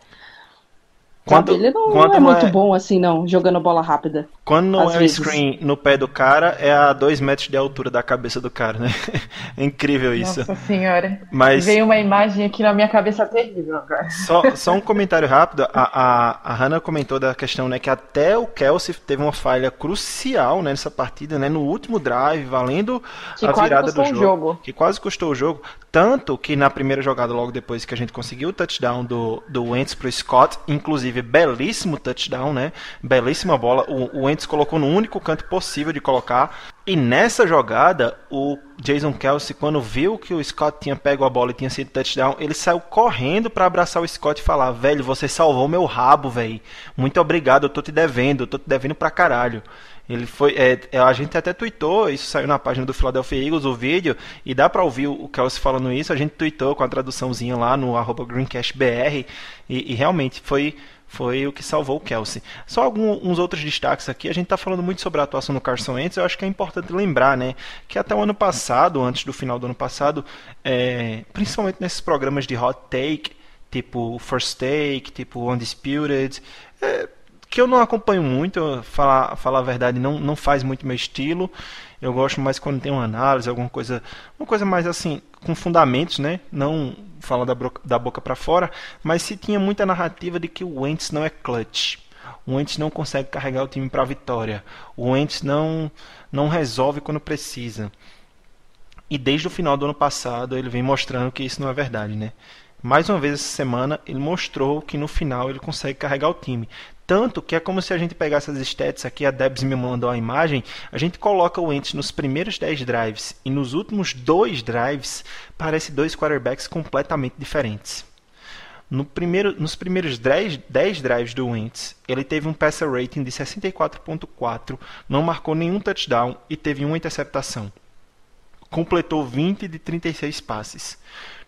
Quando- Ele não, quando não é não muito é- bom assim, não, jogando bola rápida. Quando não é o vezes. screen no pé do cara, é a dois metros de altura da cabeça do cara, né? É incrível isso. Nossa senhora. Mas Veio uma imagem aqui na minha cabeça terrível agora. só, só um comentário rápido. A, a, a Hannah comentou da questão, né, que até o Kelsey teve uma falha crucial né, nessa partida, né, no último drive, valendo Que a virada do custou jogo, o jogo. Que quase custou o jogo. Tanto que na primeira jogada, logo depois que a gente conseguiu o touchdown do, do Wentz pro Scott, inclusive belíssimo touchdown, né? Belíssima bola. O, o colocou no único canto possível de colocar. E nessa jogada, o Jason Kelsey, quando viu que o Scott tinha pego a bola e tinha sido touchdown, ele saiu correndo para abraçar o Scott e falar: Velho, você salvou meu rabo, velho. Muito obrigado, eu tô te devendo, eu tô te devendo pra caralho. Ele foi. é, é, a gente até tweetou, isso saiu na página do Philadelphia Eagles, o vídeo, e dá pra ouvir o Kelsey falando isso. A gente tweetou com a traduçãozinha lá no arroba GreencastBR, e, e realmente foi. Foi o que salvou o Kelsey. Só alguns outros destaques aqui. A gente está falando muito sobre a atuação do Carson Wentz. Eu acho que é importante lembrar, né, que até o ano passado, antes do final do ano passado, é, principalmente nesses programas de hot take, tipo First Take, tipo Undisputed, é, que eu não acompanho muito, falar, falar a verdade, não, não faz muito meu estilo. Eu gosto mais quando tem uma análise, alguma coisa, uma coisa mais assim, com fundamentos, né? Não fala da, bro- da boca para fora, mas se tinha muita narrativa de que o Wentz não é clutch. O Wentz não consegue carregar o time para vitória. O Wentz não não resolve quando precisa. E desde o final do ano passado ele vem mostrando que isso não é verdade, né? Mais uma vez essa semana ele mostrou que no final ele consegue carregar o time. Tanto que é como se a gente pegasse as stats aqui, a Debs me mandou a imagem, a gente coloca o Wentz nos primeiros 10 drives e nos últimos dois drives, parece dois quarterbacks completamente diferentes. No primeiro, nos primeiros 10, 10 drives do Wentz, ele teve um passer rating de 64.4, não marcou nenhum touchdown e teve uma interceptação. Completou 20 de 36 passes.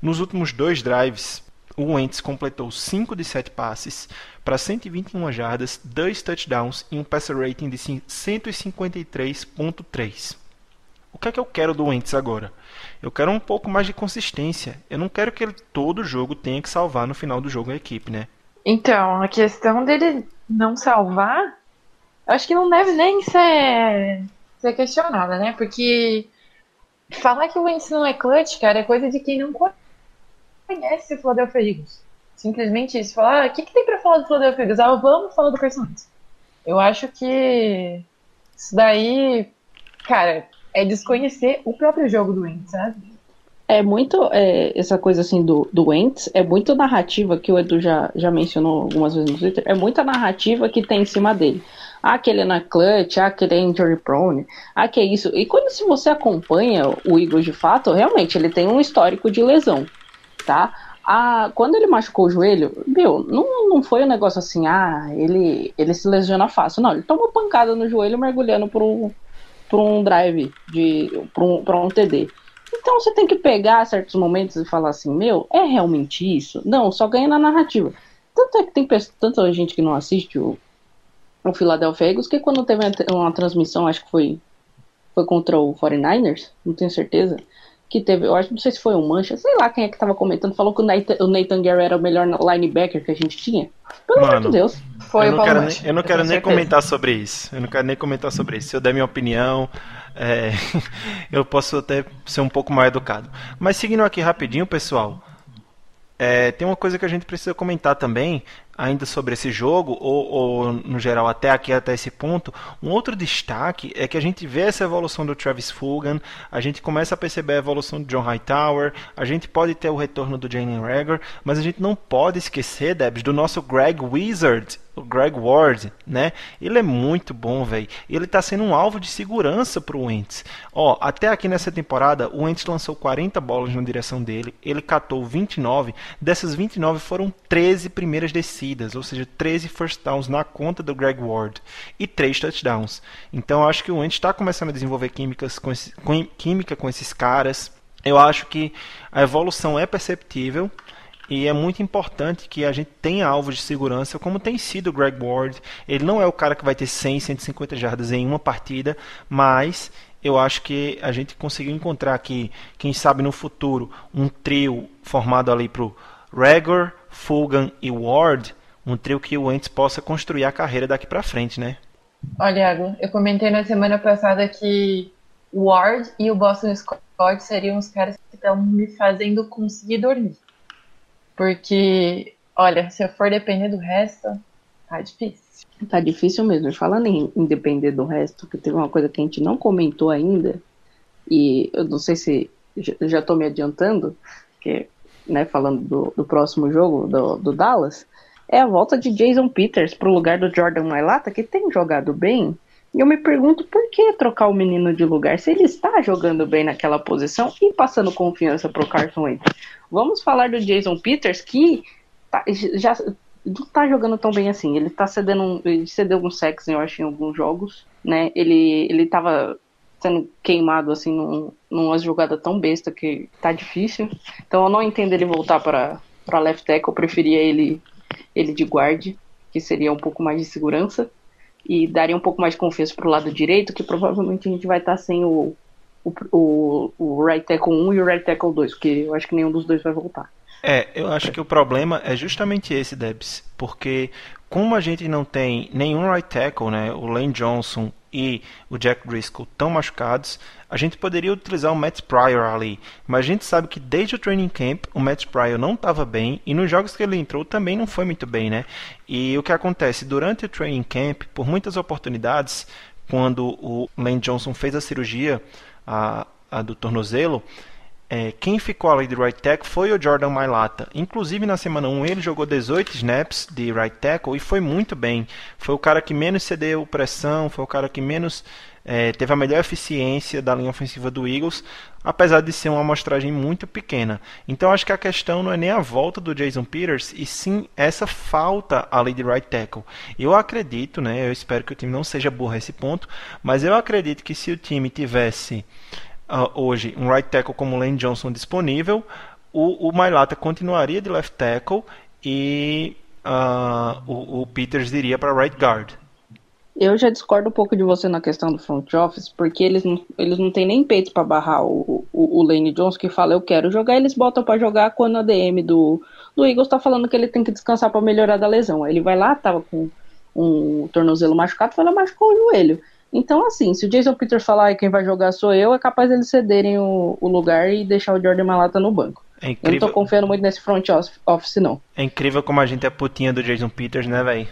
Nos últimos dois drives, o Wentz completou 5 de 7 passes para 121 jardas, 2 touchdowns e um passer rating de 153.3. O que é que eu quero do Wentz agora? Eu quero um pouco mais de consistência. Eu não quero que ele todo jogo tenha que salvar no final do jogo a equipe, né? Então, a questão dele não salvar, eu acho que não deve nem ser, ser questionada, né? Porque falar que o Wentz não é clutch, cara, é coisa de quem não conhece o Philadelphia Eagles. Simplesmente isso. Falar, ah, o que, que tem pra falar do Philadelphia Eagles? Ah, vamos falar do Carson Wentz. Eu acho que isso daí, cara, é desconhecer o próprio jogo do Wentz, sabe? É muito, é, essa coisa assim do, do Wentz, é muito narrativa que o Edu já, já mencionou algumas vezes no Twitter, é muita narrativa que tem em cima dele. Ah, que ele é na clutch, ah, que ele é injury prone, ah, que é isso. E quando se você acompanha o Eagles de fato, realmente ele tem um histórico de lesão tá? Quando ele machucou o joelho, meu, não, não foi um negócio assim, ah, ele, ele se lesiona fácil. Não, ele tomou pancada no joelho mergulhando por um, drive, de, um, por um TD. Então você tem que pegar certos momentos e falar assim, meu, é realmente isso? Não, só ganha na narrativa. Tanto é que tem tanta gente que não assiste o, o Philadelphia Eagles que quando teve uma transmissão, acho que foi, foi contra o 49ers, não tenho certeza, que teve, eu acho, não sei se foi o Mancha, sei lá quem é que tava comentando, falou que o Nathan, o Nathan era o melhor linebacker que a gente tinha. Pelo amor de Deus. Foi eu não quero, nem, eu não quero nem comentar sobre isso. Eu não quero nem comentar sobre isso. Se eu der minha opinião, é, eu posso até ser um pouco mais educado. Mas seguindo aqui rapidinho, pessoal, é, tem uma coisa que a gente precisa comentar também, ainda sobre esse jogo, ou, ou, no geral até aqui, até esse ponto. Um outro destaque é que a gente vê essa evolução do Travis Fulgham, a gente começa a perceber a evolução do John Hightower, a gente pode ter o retorno do Jalen Rager, mas a gente não pode esquecer, Debs, do nosso Greg Wizard, o Greg Ward, né? Ele é muito bom, velho. Ele tá sendo um alvo de segurança pro Wentz. Ó, até aqui nessa temporada, o Wentz lançou 40 bolas na direção dele, ele catou 29, dessas 29 foram 13 primeiras descidas, ou seja, 13 first downs na conta do Greg Ward e 3 touchdowns. Então eu acho que o Wentz está começando a desenvolver químicas com esse, com, química com esses caras. Eu acho que a evolução é perceptível. E é muito importante que a gente tenha alvos de segurança, como tem sido o Greg Ward. Ele não é o cara que vai ter 100, 150 jardas em uma partida, mas eu acho que a gente conseguiu encontrar aqui, quem sabe no futuro, um trio formado ali para o Rager, Fulgham e Ward, um trio que o Wentz possa construir a carreira daqui para frente, né? Olha, Iago, eu comentei na semana passada que o Ward e o Boston Scott seriam os caras que estão me fazendo conseguir dormir. Porque, olha, se eu for depender do resto, tá difícil. Tá difícil mesmo. Falando em, em depender do resto, que teve uma coisa que a gente não comentou ainda, e eu não sei se já estou me adiantando, que, né, falando do, do próximo jogo do, do, Dallas, é a volta de Jason Peters para o lugar do Jordan Mailata, que tem jogado bem. E eu me pergunto por que trocar o menino de lugar se ele está jogando bem naquela posição e passando confiança para o Carson Wentz. Vamos falar do Jason Peters, que tá, já não tá jogando tão bem assim. Ele tá cedendo um, ele cedeu alguns sacks, eu acho, em alguns jogos, né? Ele, ele sendo queimado, assim, num, numa jogada tão besta que tá difícil. Então eu não entendo ele voltar para para left tackle, eu preferia ele, ele de guard, que seria um pouco mais de segurança. E daria um pouco mais de confiança pro lado direito, que provavelmente a gente vai estar tá sem o, o, o, o right tackle 1 e o right tackle 2, porque eu acho que nenhum dos dois vai voltar. É, eu acho que o problema é justamente esse, Debs, porque como a gente não tem nenhum right tackle, né, o Lane Johnson e o Jack Driscoll estão machucados, a gente poderia utilizar o Matt Pryor ali, mas a gente sabe que desde o training camp o Matt Pryor não estava bem e nos jogos que ele entrou também não foi muito bem, né? E o que acontece durante o training camp, por muitas oportunidades, quando o Lane Johnson fez a cirurgia, a, a do tornozelo, é, quem ficou ali de right tackle foi o Jordan Mailata. Inclusive na semana 1 ele jogou 18 snaps de right tackle e foi muito bem. Foi o cara que menos cedeu pressão, foi o cara que menos é, teve a melhor eficiência da linha ofensiva do Eagles, apesar de ser uma amostragem muito pequena. Então acho que a questão não é nem a volta do Jason Peters, e sim essa falta ali de right tackle. Eu acredito, né, eu espero que o time não seja burro a esse ponto, mas eu acredito que se o time tivesse uh, hoje um right tackle como Lane Johnson disponível, o, o Mailata continuaria de left tackle e uh, o, o Peters iria para right guard. Eu já discordo um pouco de você na questão do front office, porque eles não, eles não têm nem peito para barrar o, o, o, Lane Johnson que fala eu quero jogar, eles botam para jogar quando a DM do, do Eagles tá falando que ele tem que descansar para melhorar da lesão. Ele vai lá, tava com um tornozelo machucado, foi lá machucou o joelho. Então, assim, se o Jason Peters falar que quem vai jogar sou eu, é capaz eles cederem o, o lugar e deixar o Jordan Malata no banco. É eu não tô confiando muito nesse front office, não. É incrível como a gente é putinha do Jason Peters, né, velho?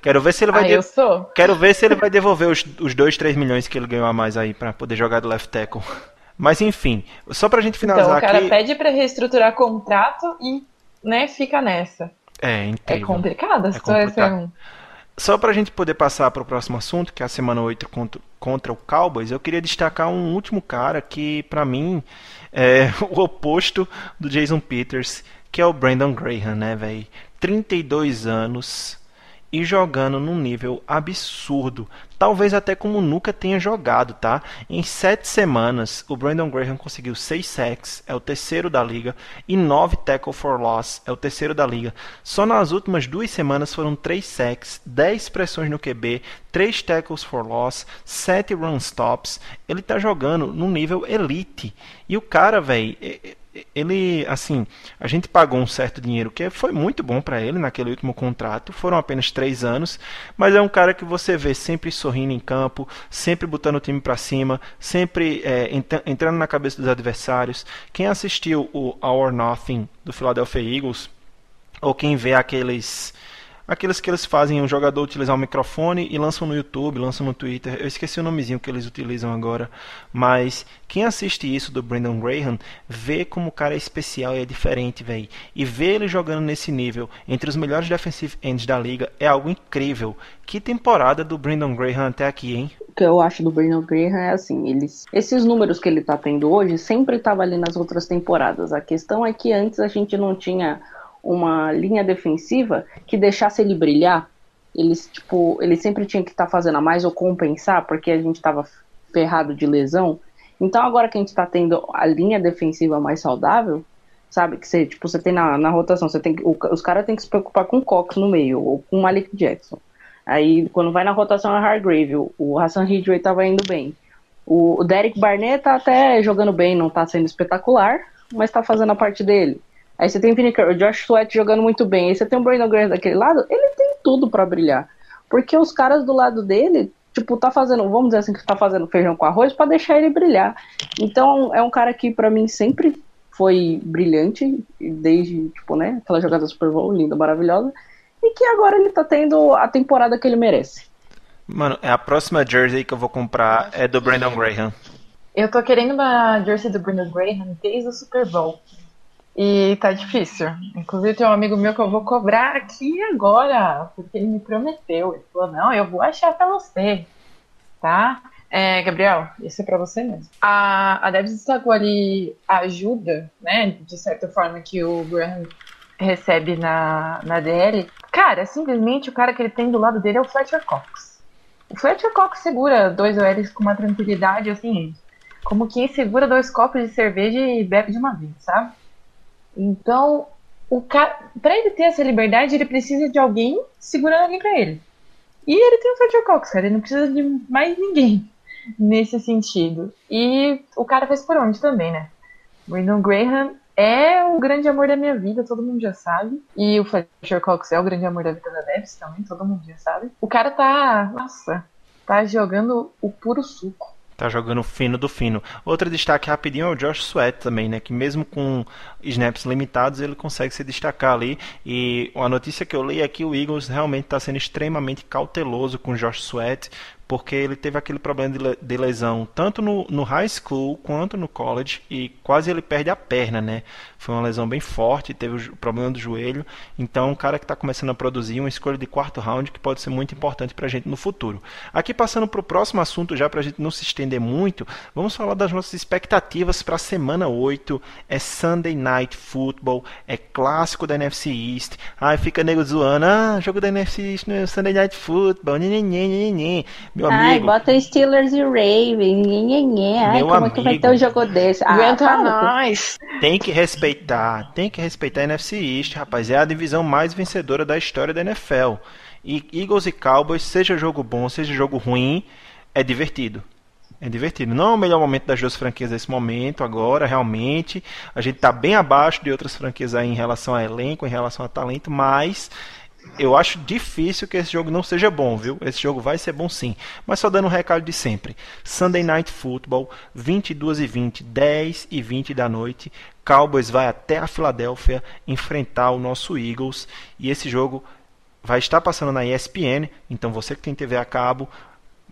Quero ver se ele vai. Ah, de... eu sou. Quero ver se ele vai devolver os, os 2, 3 milhões que ele ganhou a mais aí para poder jogar do left tackle. Mas enfim, só pra gente finalizar aqui. Então, o cara aqui... pede para reestruturar contrato e, né, fica nessa. É, incrível. É complicado a é situação. É só para a gente poder passar para o próximo assunto, que é a semana 8 contra, contra o Cowboys, eu queria destacar um último cara que, para mim, é o oposto do Jason Peters, que é o Brandon Graham, né, velho? 32 anos, e jogando num nível absurdo, talvez até como nunca tenha jogado, tá? Em sete semanas, o Brandon Graham conseguiu seis sacks, é o terceiro da liga, e nove tackle for loss, é o terceiro da liga. Só nas últimas duas semanas foram três sacks, dez pressões no QB, três tackles for loss, sete run stops. Ele tá jogando num nível elite. E o cara, velho, ele, assim, a gente pagou um certo dinheiro que foi muito bom para ele naquele último contrato. Foram apenas três anos, mas é um cara que você vê sempre sorrindo em campo, sempre botando o time para cima, sempre é, entrando na cabeça dos adversários. Quem assistiu o or Nothing do Philadelphia Eagles ou quem vê aqueles aqueles que eles fazem o jogador utilizar o microfone e lançam no YouTube, lançam no Twitter. Eu esqueci o nomezinho que eles utilizam agora, mas quem assiste isso do Brandon Graham vê como o cara é especial e é diferente, velho. E ver ele jogando nesse nível entre os melhores defensive ends da liga é algo incrível. Que temporada do Brandon Graham até aqui, hein? O que eu acho do Brandon Graham é assim, eles, esses números que ele tá tendo hoje sempre estavam ali nas outras temporadas. A questão é que antes a gente não tinha uma linha defensiva que deixasse ele brilhar. Eles, tipo, ele sempre tinha que estar tá fazendo a mais ou compensar, porque a gente estava ferrado de lesão. Então, agora que a gente está tendo a linha defensiva mais saudável, sabe? Que você, tipo, você tem na, na rotação, você tem o, os caras têm que se preocupar com o Cox no meio, ou com o Malik Jackson. Aí, quando vai na rotação, é Hargrave. O, o Hassan Ridgway estava indo bem. O, o Derek Barnett tá até jogando bem, não está sendo espetacular, mas está fazendo a parte dele. Aí você tem o Vinny o Josh Sweat jogando muito bem. Aí você tem o Brandon Graham daquele lado, ele tem tudo para brilhar. Porque os caras do lado dele, tipo, tá fazendo, vamos dizer assim, que tá fazendo feijão com arroz para deixar ele brilhar. Então, é um cara que para mim sempre foi brilhante, desde, tipo, né, aquela jogada Super Bowl linda, maravilhosa, e que agora ele tá tendo a temporada que ele merece. Mano, é a próxima jersey que eu vou comprar é do Brandon Graham. Eu tô querendo uma jersey do Brandon Graham desde o Super Bowl. E tá difícil. Inclusive tem um amigo meu que eu vou cobrar aqui agora, porque ele me prometeu. Ele falou, não, eu vou achar pra você. Tá? É, Gabriel, isso é pra você mesmo. A, a Debs ajuda, né, de certa forma, que o Graham recebe na, na DL. Cara, simplesmente o cara que ele tem do lado dele é o Fletcher Cox. O Fletcher Cox segura dois OLs com uma tranquilidade, assim, como quem segura dois copos de cerveja e bebe de uma vez, sabe? Então, o cara, para ele ter essa liberdade, ele precisa de alguém segurando alguém para ele. E ele tem o Fletcher Cox, cara, ele não precisa de mais ninguém nesse sentido. E o cara fez por onde também, né? Brandon Graham é o grande amor da minha vida, todo mundo já sabe. E o Fletcher Cox é o grande amor da vida da Debs também, todo mundo já sabe. O cara tá, nossa, tá jogando o puro suco. Tá jogando fino do fino. Outro destaque rapidinho é o Josh Sweat também, né? Que mesmo com snaps limitados, ele consegue se destacar ali. E a notícia que eu li é que o Eagles realmente está sendo extremamente cauteloso com o Josh Sweat, porque ele teve aquele problema de, de lesão tanto no, no high school quanto no college e quase ele perde a perna, né? Foi uma lesão bem forte, teve o problema do joelho. Então, um cara que está começando a produzir uma escolha de quarto round que pode ser muito importante para a gente no futuro. Aqui, passando para o próximo assunto, já para a gente não se estender muito, vamos falar das nossas expectativas para a semana 8. É Sunday Night Football, é clássico da NFC East. Ai, fica nego zoando, ah, jogo da NFC East no Sunday Night Football, nhenhenhen, meu amigo. Ai, bota Steelers e Ravens, nhenhenhen. Ai, meu como amigo. que vai ter um jogo desse? Ah, Aguenta nós. Tem que respeitar, tem que respeitar a NFC East, rapaz. É a divisão mais vencedora da história da NFL. E Eagles e Cowboys, seja jogo bom, seja jogo ruim, é divertido. É divertido. Não é o melhor momento das duas franquias nesse momento, agora, realmente. A gente está bem abaixo de outras franquias aí em relação a elenco, em relação a talento, mas eu acho difícil que esse jogo não seja bom, viu? Esse jogo vai ser bom sim. Mas só dando um recado de sempre. Sunday Night Football, 22 e 20, 10 e 20 da noite. Cowboys vai até a Filadélfia enfrentar o nosso Eagles. E esse jogo vai estar passando na ESPN. Então você que tem TV a cabo,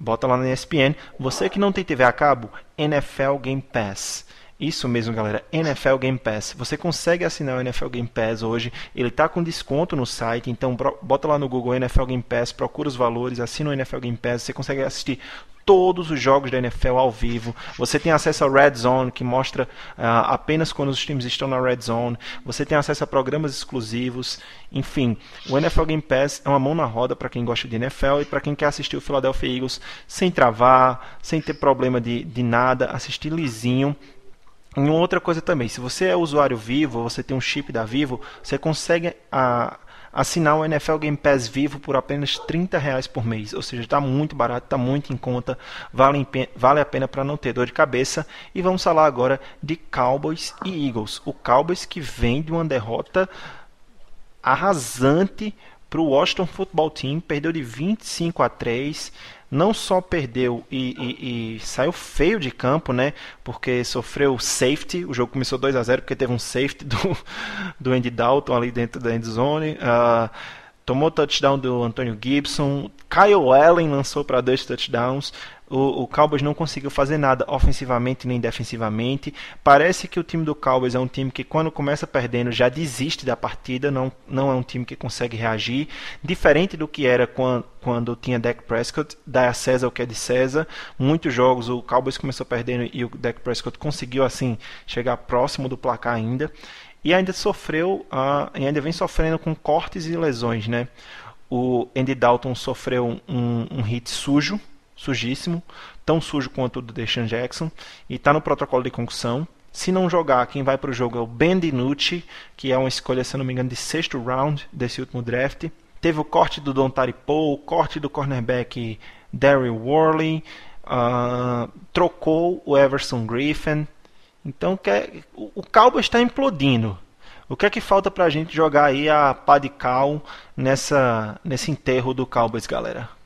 Bota lá na ESPN. Você que não tem TV a cabo, NFL Game Pass. Isso mesmo, galera. NFL Game Pass. Você consegue assinar o NFL Game Pass hoje. Ele está com desconto no site. Então, bota lá no Google NFL Game Pass, procura os valores, assina o NFL Game Pass. Você consegue assistir todos os jogos da NFL ao vivo. Você tem acesso ao Red Zone, que mostra uh, apenas quando os times estão na Red Zone. Você tem acesso a programas exclusivos. Enfim, o NFL Game Pass é uma mão na roda para quem gosta de NFL e para quem quer assistir o Philadelphia Eagles sem travar, sem ter problema de, de nada, assistir lisinho e uma outra coisa também, se você é usuário Vivo, você tem um chip da Vivo, você consegue a, assinar o NFL Game Pass Vivo por apenas 30 reais por mês. Ou seja, está muito barato, está muito em conta, vale, vale a pena para não ter dor de cabeça. E vamos falar agora de Cowboys e Eagles. O Cowboys que vem de uma derrota arrasante para o Washington Football Team, perdeu de 25 a 3 não só perdeu e, e, e, saiu feio de campo, né? Porque sofreu safety. O jogo começou 2 a 0 porque teve um safety do, do Andy Dalton ali dentro da endzone. Uh, tomou touchdown do Antonio Gibson. Kyle Allen lançou para dois touchdowns o, o Cowboys não conseguiu fazer nada ofensivamente nem defensivamente. Parece que o time do Cowboys é um time que quando começa perdendo já desiste da partida, não, não é um time que consegue reagir, diferente do que era quando, quando tinha Dak Prescott, dá a César o que é de César. Muitos jogos o Cowboys começou perdendo e o Dak Prescott conseguiu assim chegar próximo do placar ainda. E ainda sofreu, uh, e ainda vem sofrendo com cortes e lesões, né? O Andy Dalton sofreu um, um hit sujo, sujíssimo, tão sujo quanto o do Deshaun Jackson, e está no protocolo de concussão. Se não jogar, quem vai para o jogo é o Ben DiNucci, que é uma escolha, se não me engano, de sexto round desse último draft. Teve o corte do Don Poe, o corte do cornerback Darryl Worley, uh, trocou o Everson Griffin. Então quer, o Cowboys está implodindo. O que é que falta para a gente jogar aí a pá de cal nessa, nesse enterro do Cowboys, galera?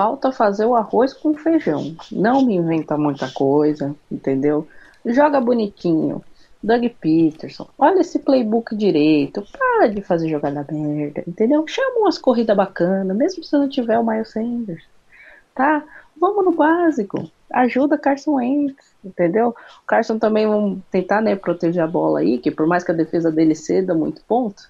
Falta fazer o arroz com feijão. Não me inventa muita coisa, entendeu? Joga bonitinho. Doug Peterson, olha esse playbook direito, para de fazer jogada merda, entendeu? Chama umas corridas bacanas, mesmo se não tiver o Miles Sanders, tá? Vamos no básico, ajuda Carson Wentz, entendeu? O Carson também vamos tentar, né, proteger a bola aí, que por mais que a defesa dele ceda muito ponto,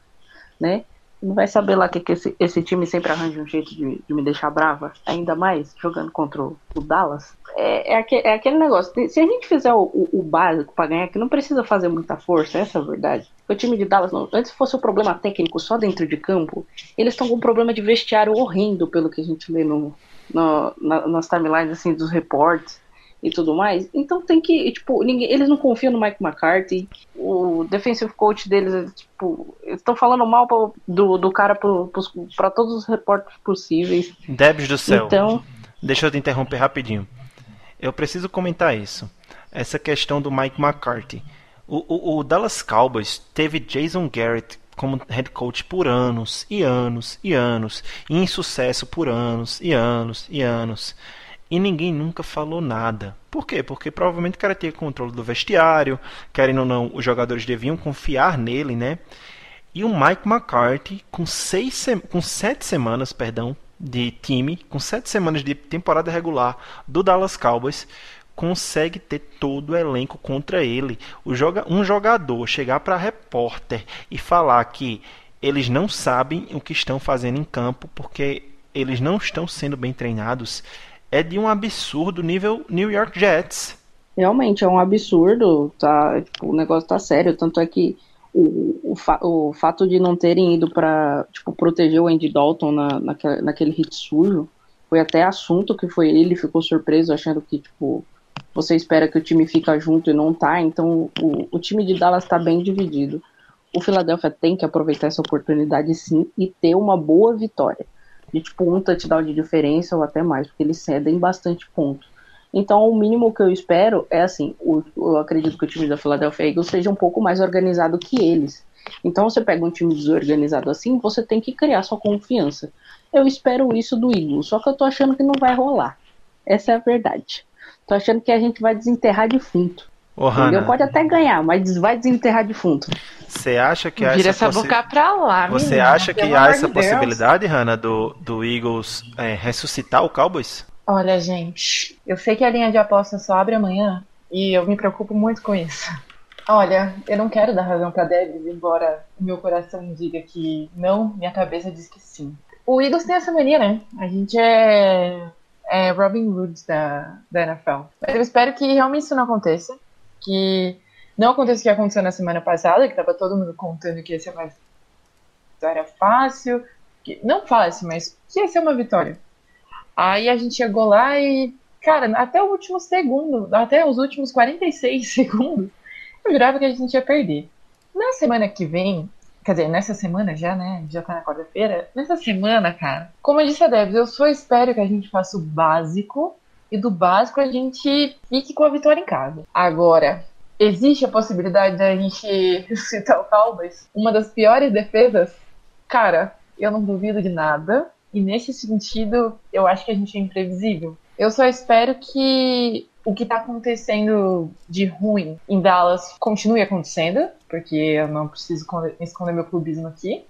né, não vai saber lá que, que esse, esse time sempre arranja um jeito de, de, me deixar brava, ainda mais jogando contra o, o Dallas. É, é, aquele, é, aquele, negócio, se a gente fizer o, o, o básico para ganhar, que não precisa fazer muita força, essa é a verdade. O time de Dallas, não, antes fosse o um problema técnico só dentro de campo, eles estão com um problema de vestiário horrendo, pelo que a gente lê no, no na, nas timelines assim, dos reportes e tudo mais. Então tem que, tipo, ninguém, eles não confiam no Mike McCarthy. O defensive coach deles, tipo, estão falando mal do, do cara para todos os repórteres possíveis. Debs do céu. Então, deixa eu te interromper rapidinho. Eu preciso comentar isso. Essa questão do Mike McCarthy. O, o, o Dallas Cowboys teve Jason Garrett como head coach por anos e anos e anos, e em sucesso por anos e anos e anos e ninguém nunca falou nada. Por quê? Porque provavelmente o cara tinha controle do vestiário, querendo ou não, os jogadores deviam confiar nele, né? E o Mike McCarthy, com, seis com sete semanas, perdão, de time, com sete semanas de temporada regular do Dallas Cowboys, consegue ter todo o elenco contra ele. Joga um jogador chegar para repórter e falar que eles não sabem o que estão fazendo em campo porque eles não estão sendo bem treinados é de um absurdo nível New York Jets. Realmente é um absurdo, tá? Tipo, o negócio tá sério, tanto é que o, o, fa o fato de não terem ido para tipo, proteger o Andy Dalton na, naquele, naquele hit sujo foi até assunto que foi ele ficou surpreso achando que tipo você espera que o time fica junto e não tá, então o, o time de Dallas está bem dividido. O Philadelphia tem que aproveitar essa oportunidade sim e ter uma boa vitória. De tipo um touchdown de diferença ou até mais, porque eles cedem bastante pontos. Então, o mínimo que eu espero é assim: o, eu acredito que o time da Philadelphia Eagles seja um pouco mais organizado que eles. Então, você pega um time desorganizado assim, você tem que criar sua confiança. Eu espero isso do Eagles, só que eu tô achando que não vai rolar. Essa é a verdade. Tô achando que a gente vai desenterrar defunto. Ô, Hannah, Pode até ganhar, mas vai desenterrar defunto. Você acha que há Vira essa, possi- boca pra lá, Você menina, acha que há essa de Deus. possibilidade, Hannah, do, do Eagles é, ressuscitar o Cowboys? Olha, gente, eu sei que a linha de aposta só abre amanhã e eu me preocupo muito com isso. Olha, eu não quero dar razão pra Debs, embora o meu coração diga que não, minha cabeça diz que sim. O Eagles tem essa mania, né? A gente é, é Robin Hood da, da NFL. Mas eu espero que realmente isso não aconteça. Que não aconteça o que aconteceu na semana passada, que tava todo mundo contando que ia ser uma vitória fácil. Que, não fácil, mas que ia ser uma vitória. Aí a gente chegou lá e, cara, até o último segundo, até os últimos 46 segundos, eu jurava que a gente ia perder. Na semana que vem, quer dizer, nessa semana já, né? Já tá na quarta-feira. Nessa semana, cara, como eu disse a Debs, eu só espero que a gente faça o básico e do básico a gente fique com a vitória em casa. Agora, existe a possibilidade da gente citar o Cowboys? Uma das piores defesas? Cara, eu não duvido de nada. E nesse sentido, eu acho que a gente é imprevisível. Eu só espero que o que tá acontecendo de ruim em Dallas continue acontecendo, porque eu não preciso esconder meu clubismo aqui.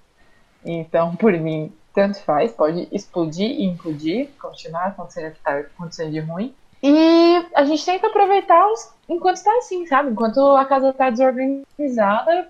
Então, por mim, tanto faz, pode explodir e implodir, continuar acontecendo o que tá acontecendo de ruim. E a gente tenta aproveitar os, enquanto tá assim, sabe? Enquanto a casa tá desorganizada,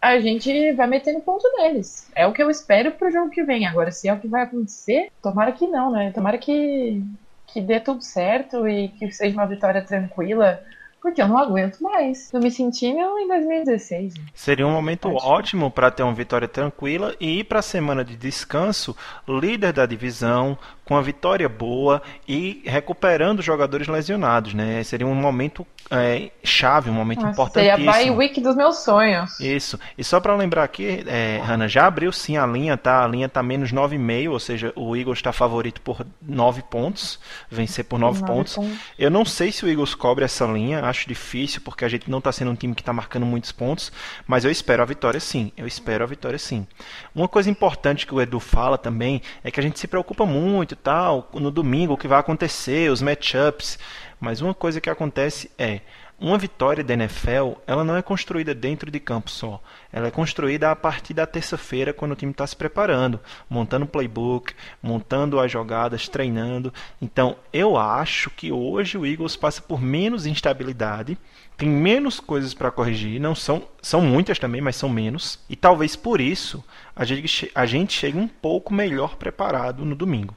a gente vai metendo ponto neles. É o que eu espero pro jogo que vem. Agora, se é o que vai acontecer, tomara que não, né? Tomara que, que dê tudo certo e que seja uma vitória tranquila. Porque eu não aguento mais. Tô me sentindo em 2016. gente. Seria um momento Pode. ótimo para ter uma vitória tranquila e ir para a semana de descanso líder da divisão, com a vitória boa e recuperando jogadores lesionados, né? Seria um momento é, chave, um momento Nossa, seria a bye importantíssimo. week dos meus sonhos. Isso. E só para lembrar aqui, é, Hanna, já abriu sim a linha, tá? A linha tá menos 9,5, ou seja, o Eagles está favorito por 9 pontos, vencer por 9 Nove pontos. pontos. Eu não sei se o Eagles cobre essa linha, acho difícil, porque a gente não está sendo um time que está marcando muitos pontos, mas eu espero a vitória sim, eu espero a vitória sim. Uma coisa importante que o Edu fala também é que a gente se preocupa muito tal, no domingo, o que vai acontecer, os matchups, mas uma coisa que acontece é, uma vitória da NFL, ela não é construída dentro de campo só. Ela é construída a partir da terça-feira, quando o time está se preparando, montando o playbook, montando as jogadas, treinando. Então, eu acho que hoje o Eagles passa por menos instabilidade, tem menos coisas para corrigir, não são, são muitas também, mas são menos. E talvez por isso a gente, a gente chegue um pouco melhor preparado no domingo.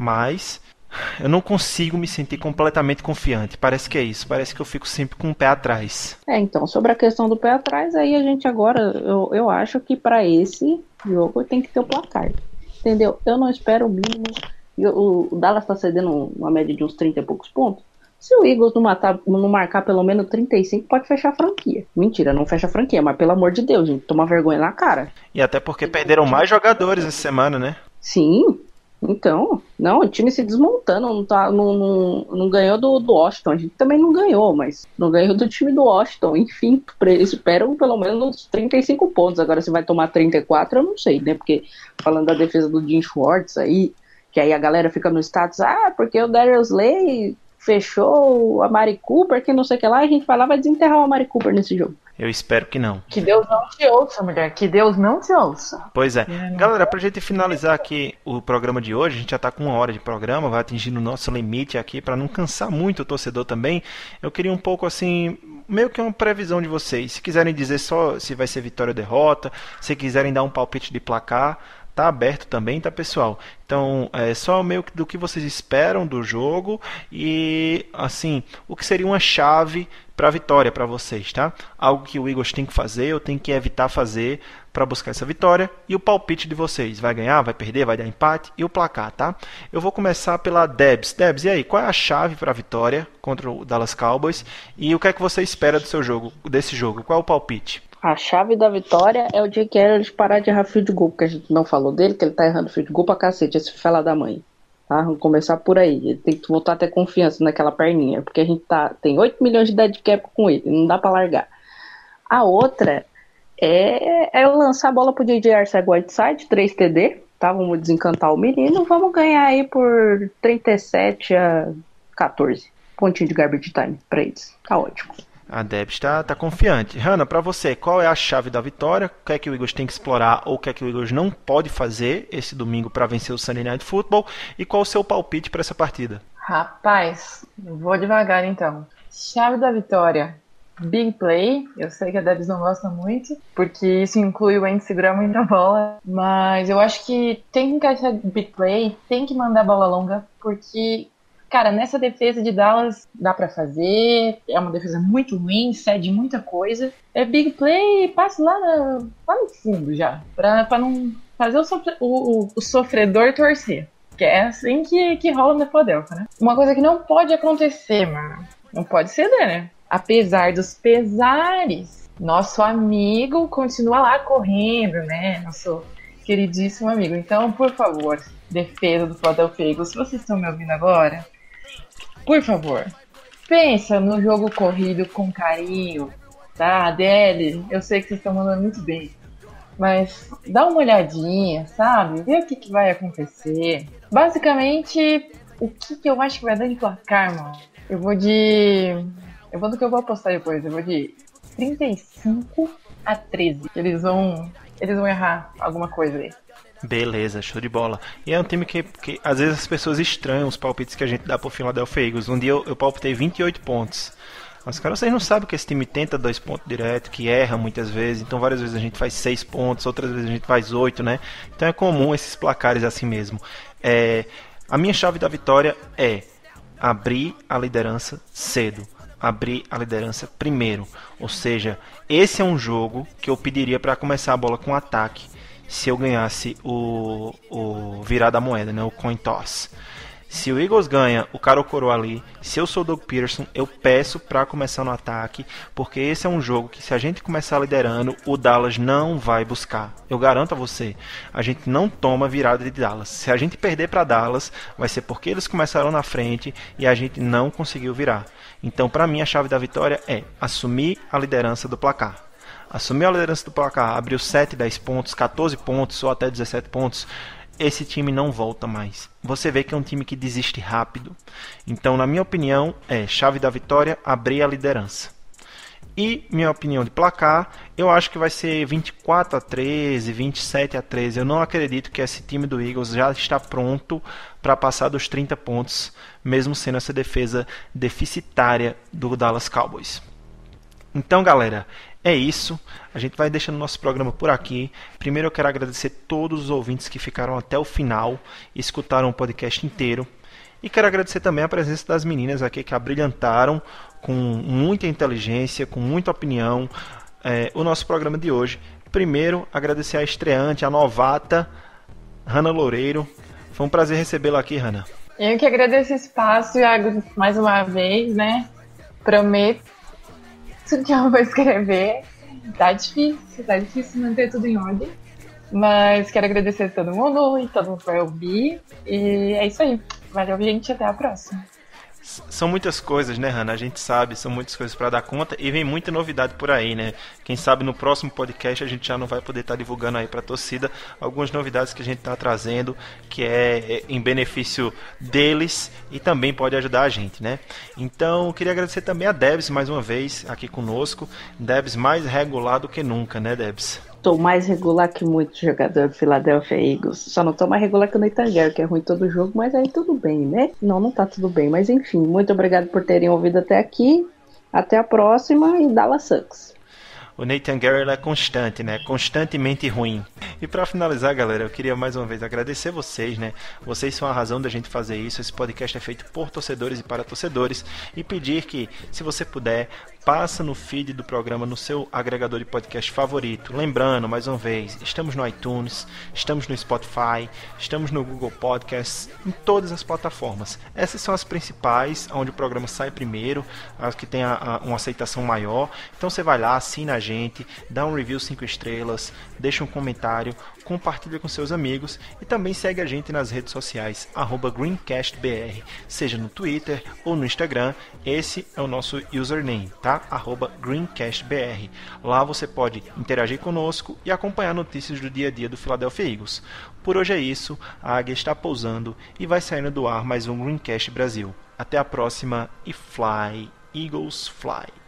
Mas eu não consigo me sentir completamente confiante. Parece que é isso. Parece que eu fico sempre com o pé atrás. É, então, sobre a questão do pé atrás, aí a gente agora, eu, eu acho que para esse jogo tem que ter o placar. Entendeu? Eu não espero o mínimo. O, o Dallas tá cedendo uma média de uns 30 e poucos pontos. Se o Eagles não, matar, não marcar pelo menos 35, pode fechar a franquia. Mentira, não fecha a franquia, mas pelo amor de Deus, gente, toma vergonha na cara. E até porque perderam mais jogadores essa semana, né? Sim, então, não, o time se desmontando, não, tá, não, não, não ganhou do, do Washington, a gente também não ganhou, mas não ganhou do time do Washington, enfim, esperam pelo menos uns 35 pontos, agora se vai tomar 34 eu não sei, né, porque falando da defesa do Jim Schwartz aí, que aí a galera fica no status, ah, porque o Darius Slay fechou a Mari Cooper, que não sei o que lá, a gente vai lá vai desenterrar o Mari Cooper nesse jogo. Eu espero que não. Que Deus não te ouça, mulher. Que Deus não te ouça. Pois é. Galera, pra gente finalizar aqui o programa de hoje, a gente já tá com uma hora de programa, vai atingindo o nosso limite aqui para não cansar muito o torcedor também. Eu queria um pouco assim, meio que uma previsão de vocês. Se quiserem dizer só se vai ser vitória ou derrota, se quiserem dar um palpite de placar, tá aberto também, tá pessoal? Então, é só meio que do que vocês esperam do jogo e assim, o que seria uma chave para vitória para vocês, tá? Algo que o Eagles tem que fazer, ou tem que evitar fazer para buscar essa vitória e o palpite de vocês, vai ganhar, vai perder, vai dar empate e o placar, tá? Eu vou começar pela Debs. Debs, e aí, qual é a chave para a vitória contra o Dallas Cowboys e o que é que você espera do seu jogo, desse jogo? Qual é o palpite? A chave da vitória é o Jake Elliott parar de errar field goal, porque a gente não falou dele, que ele tá errando field goal pra cacete, esse fela da mãe. Tá? Vamos começar por aí. Ele tem que voltar a ter confiança naquela perninha, porque a gente tá, tem 8 milhões de dead cap com ele, não dá para largar. A outra é, é lançar a bola pro DJ Arcega Whiteside, 3 TD, tá? Vamos desencantar o menino, vamos ganhar aí por 37 a 14. Pontinho de garbage time pra eles. Tá ótimo. A Deb está tá confiante. Hanna, para você, qual é a chave da vitória? O que é que o Eagles tem que explorar ou o que é que o Eagles não pode fazer esse domingo para vencer o Sunday Night Football? E qual o seu palpite para essa partida? Rapaz, vou devagar então. Chave da vitória. Big play. Eu sei que a Debs não gosta muito, porque isso inclui o Andy segurar muita bola. Mas eu acho que tem que encaixar big play, tem que mandar bola longa, porque Cara, nessa defesa de Dallas dá para fazer. É uma defesa muito ruim, cede muita coisa. É big play, passe lá, na, lá no fundo já. Pra, pra não fazer o, sofre, o, o, sofredor torcer. Que é assim que, que rola no Philadelphia, né? Uma coisa que não pode acontecer, mano. Não pode ceder, né? Apesar dos pesares, nosso amigo continua lá correndo, né? Nosso queridíssimo amigo. Então, por favor, defesa do Eagles, se vocês estão me ouvindo agora, por favor, pensa no jogo corrido com carinho, tá? DL, eu sei que vocês estão mandando muito bem. Mas dá uma olhadinha, sabe? Vê o que, que vai acontecer. Basicamente, o que, que eu acho que vai dar de placar, mano? Eu vou de. Eu vou do que eu vou apostar depois. Eu vou de 35 a 13. Eles vão. Eles vão errar alguma coisa aí. Beleza, show de bola. E é um time que, que às vezes as pessoas estranham os palpites que a gente dá pro Philadelphia Eagles. Um dia eu, eu palpitei 28 pontos. Mas, cara, vocês não sabem que esse time tenta dois pontos direto, que erra muitas vezes. Então, várias vezes a gente faz seis pontos, outras vezes a gente faz oito, né? Então é comum esses placares assim mesmo. É, a minha chave da vitória é abrir a liderança cedo. Abrir a liderança primeiro. Ou seja, esse é um jogo que eu pediria para começar a bola com ataque se eu ganhasse o, o virar da moeda, né, o coin toss. Se o Eagles ganha o cara ou coroa ali, se eu sou o Doug Peterson, eu peço para começar no ataque, porque esse é um jogo que se a gente começar liderando, o Dallas não vai buscar. Eu garanto a você, a gente não toma virada de Dallas. Se a gente perder para Dallas, vai ser porque eles começaram na frente e a gente não conseguiu virar. Então, para mim, a chave da vitória é assumir a liderança do placar assumiu a liderança do placar, abriu 7, 10 pontos, 14 pontos ou até 17 pontos, esse time não volta mais. Você vê que é um time que desiste rápido. Então, na minha opinião, é chave da vitória abrir a liderança. E minha opinião de placar, eu acho que vai ser 24 a 13, 27 a 13. Eu não acredito que esse time do Eagles já está pronto para passar dos 30 pontos, mesmo sendo essa defesa deficitária do Dallas Cowboys. Então, galera, é isso. A gente vai deixando nosso programa por aqui. Primeiro eu quero agradecer todos os ouvintes que ficaram até o final e escutaram o podcast inteiro. E quero agradecer também a presença das meninas aqui que abrilhantaram com muita inteligência, com muita opinião, é, o nosso programa de hoje. Primeiro, agradecer a estreante, a novata, Hanna Loureiro. Foi um prazer recebê-la aqui, Hanna. Eu que agradeço o espaço, Iago, mais uma vez, né? Prometo que eu vou escrever. Tá difícil, tá difícil manter tudo em ordem. Mas quero agradecer a todo mundo e todo mundo vai ouvir. E é isso aí. Valeu, gente. Até a próxima. São muitas coisas, né, Hanna? A gente sabe, são muitas coisas para dar conta e vem muita novidade por aí, né? Quem sabe no próximo podcast a gente já não vai poder estar tá divulgando aí para a torcida algumas novidades que a gente está trazendo, que é, é em benefício deles e também pode ajudar a gente, né? Então, queria agradecer também a Debs mais uma vez aqui conosco. Debs mais regular do que nunca, né, Debs? Tô mais regular que muito jogador do Philadelphia Eagles. Só não tô mais regular que o Nathan Guerra, que é ruim todo jogo, mas aí tudo bem, né? Não, não tá tudo bem. Mas enfim, muito obrigado por terem ouvido até aqui. Até a próxima e Dallas Sucks o Nathan Garrett é constante, né? Constantemente ruim. E para finalizar, galera, eu queria mais uma vez agradecer vocês, né? Vocês são a razão da gente fazer isso. Esse podcast é feito por torcedores e para torcedores e pedir que, se você puder, passa no feed do programa no seu agregador de podcast favorito. Lembrando, mais uma vez, estamos no iTunes, estamos no Spotify, estamos no Google Podcasts, em todas as plataformas. Essas são as principais, onde o programa sai primeiro, as que tem a, a, uma aceitação maior. Então você vai lá, assina a gente, dá um review 5 estrelas, deixa um comentário, compartilha com seus amigos e também segue a gente nas redes sociais @greencastbr, seja no Twitter ou no Instagram. Esse é o nosso username, tá? @greencastbr. Lá você pode interagir conosco e acompanhar notícias do dia a dia do Philadelphia Eagles. Por hoje é isso, a águia está pousando e vai saindo do ar mais um Greencast Brasil. Até a próxima e fly, Eagles fly.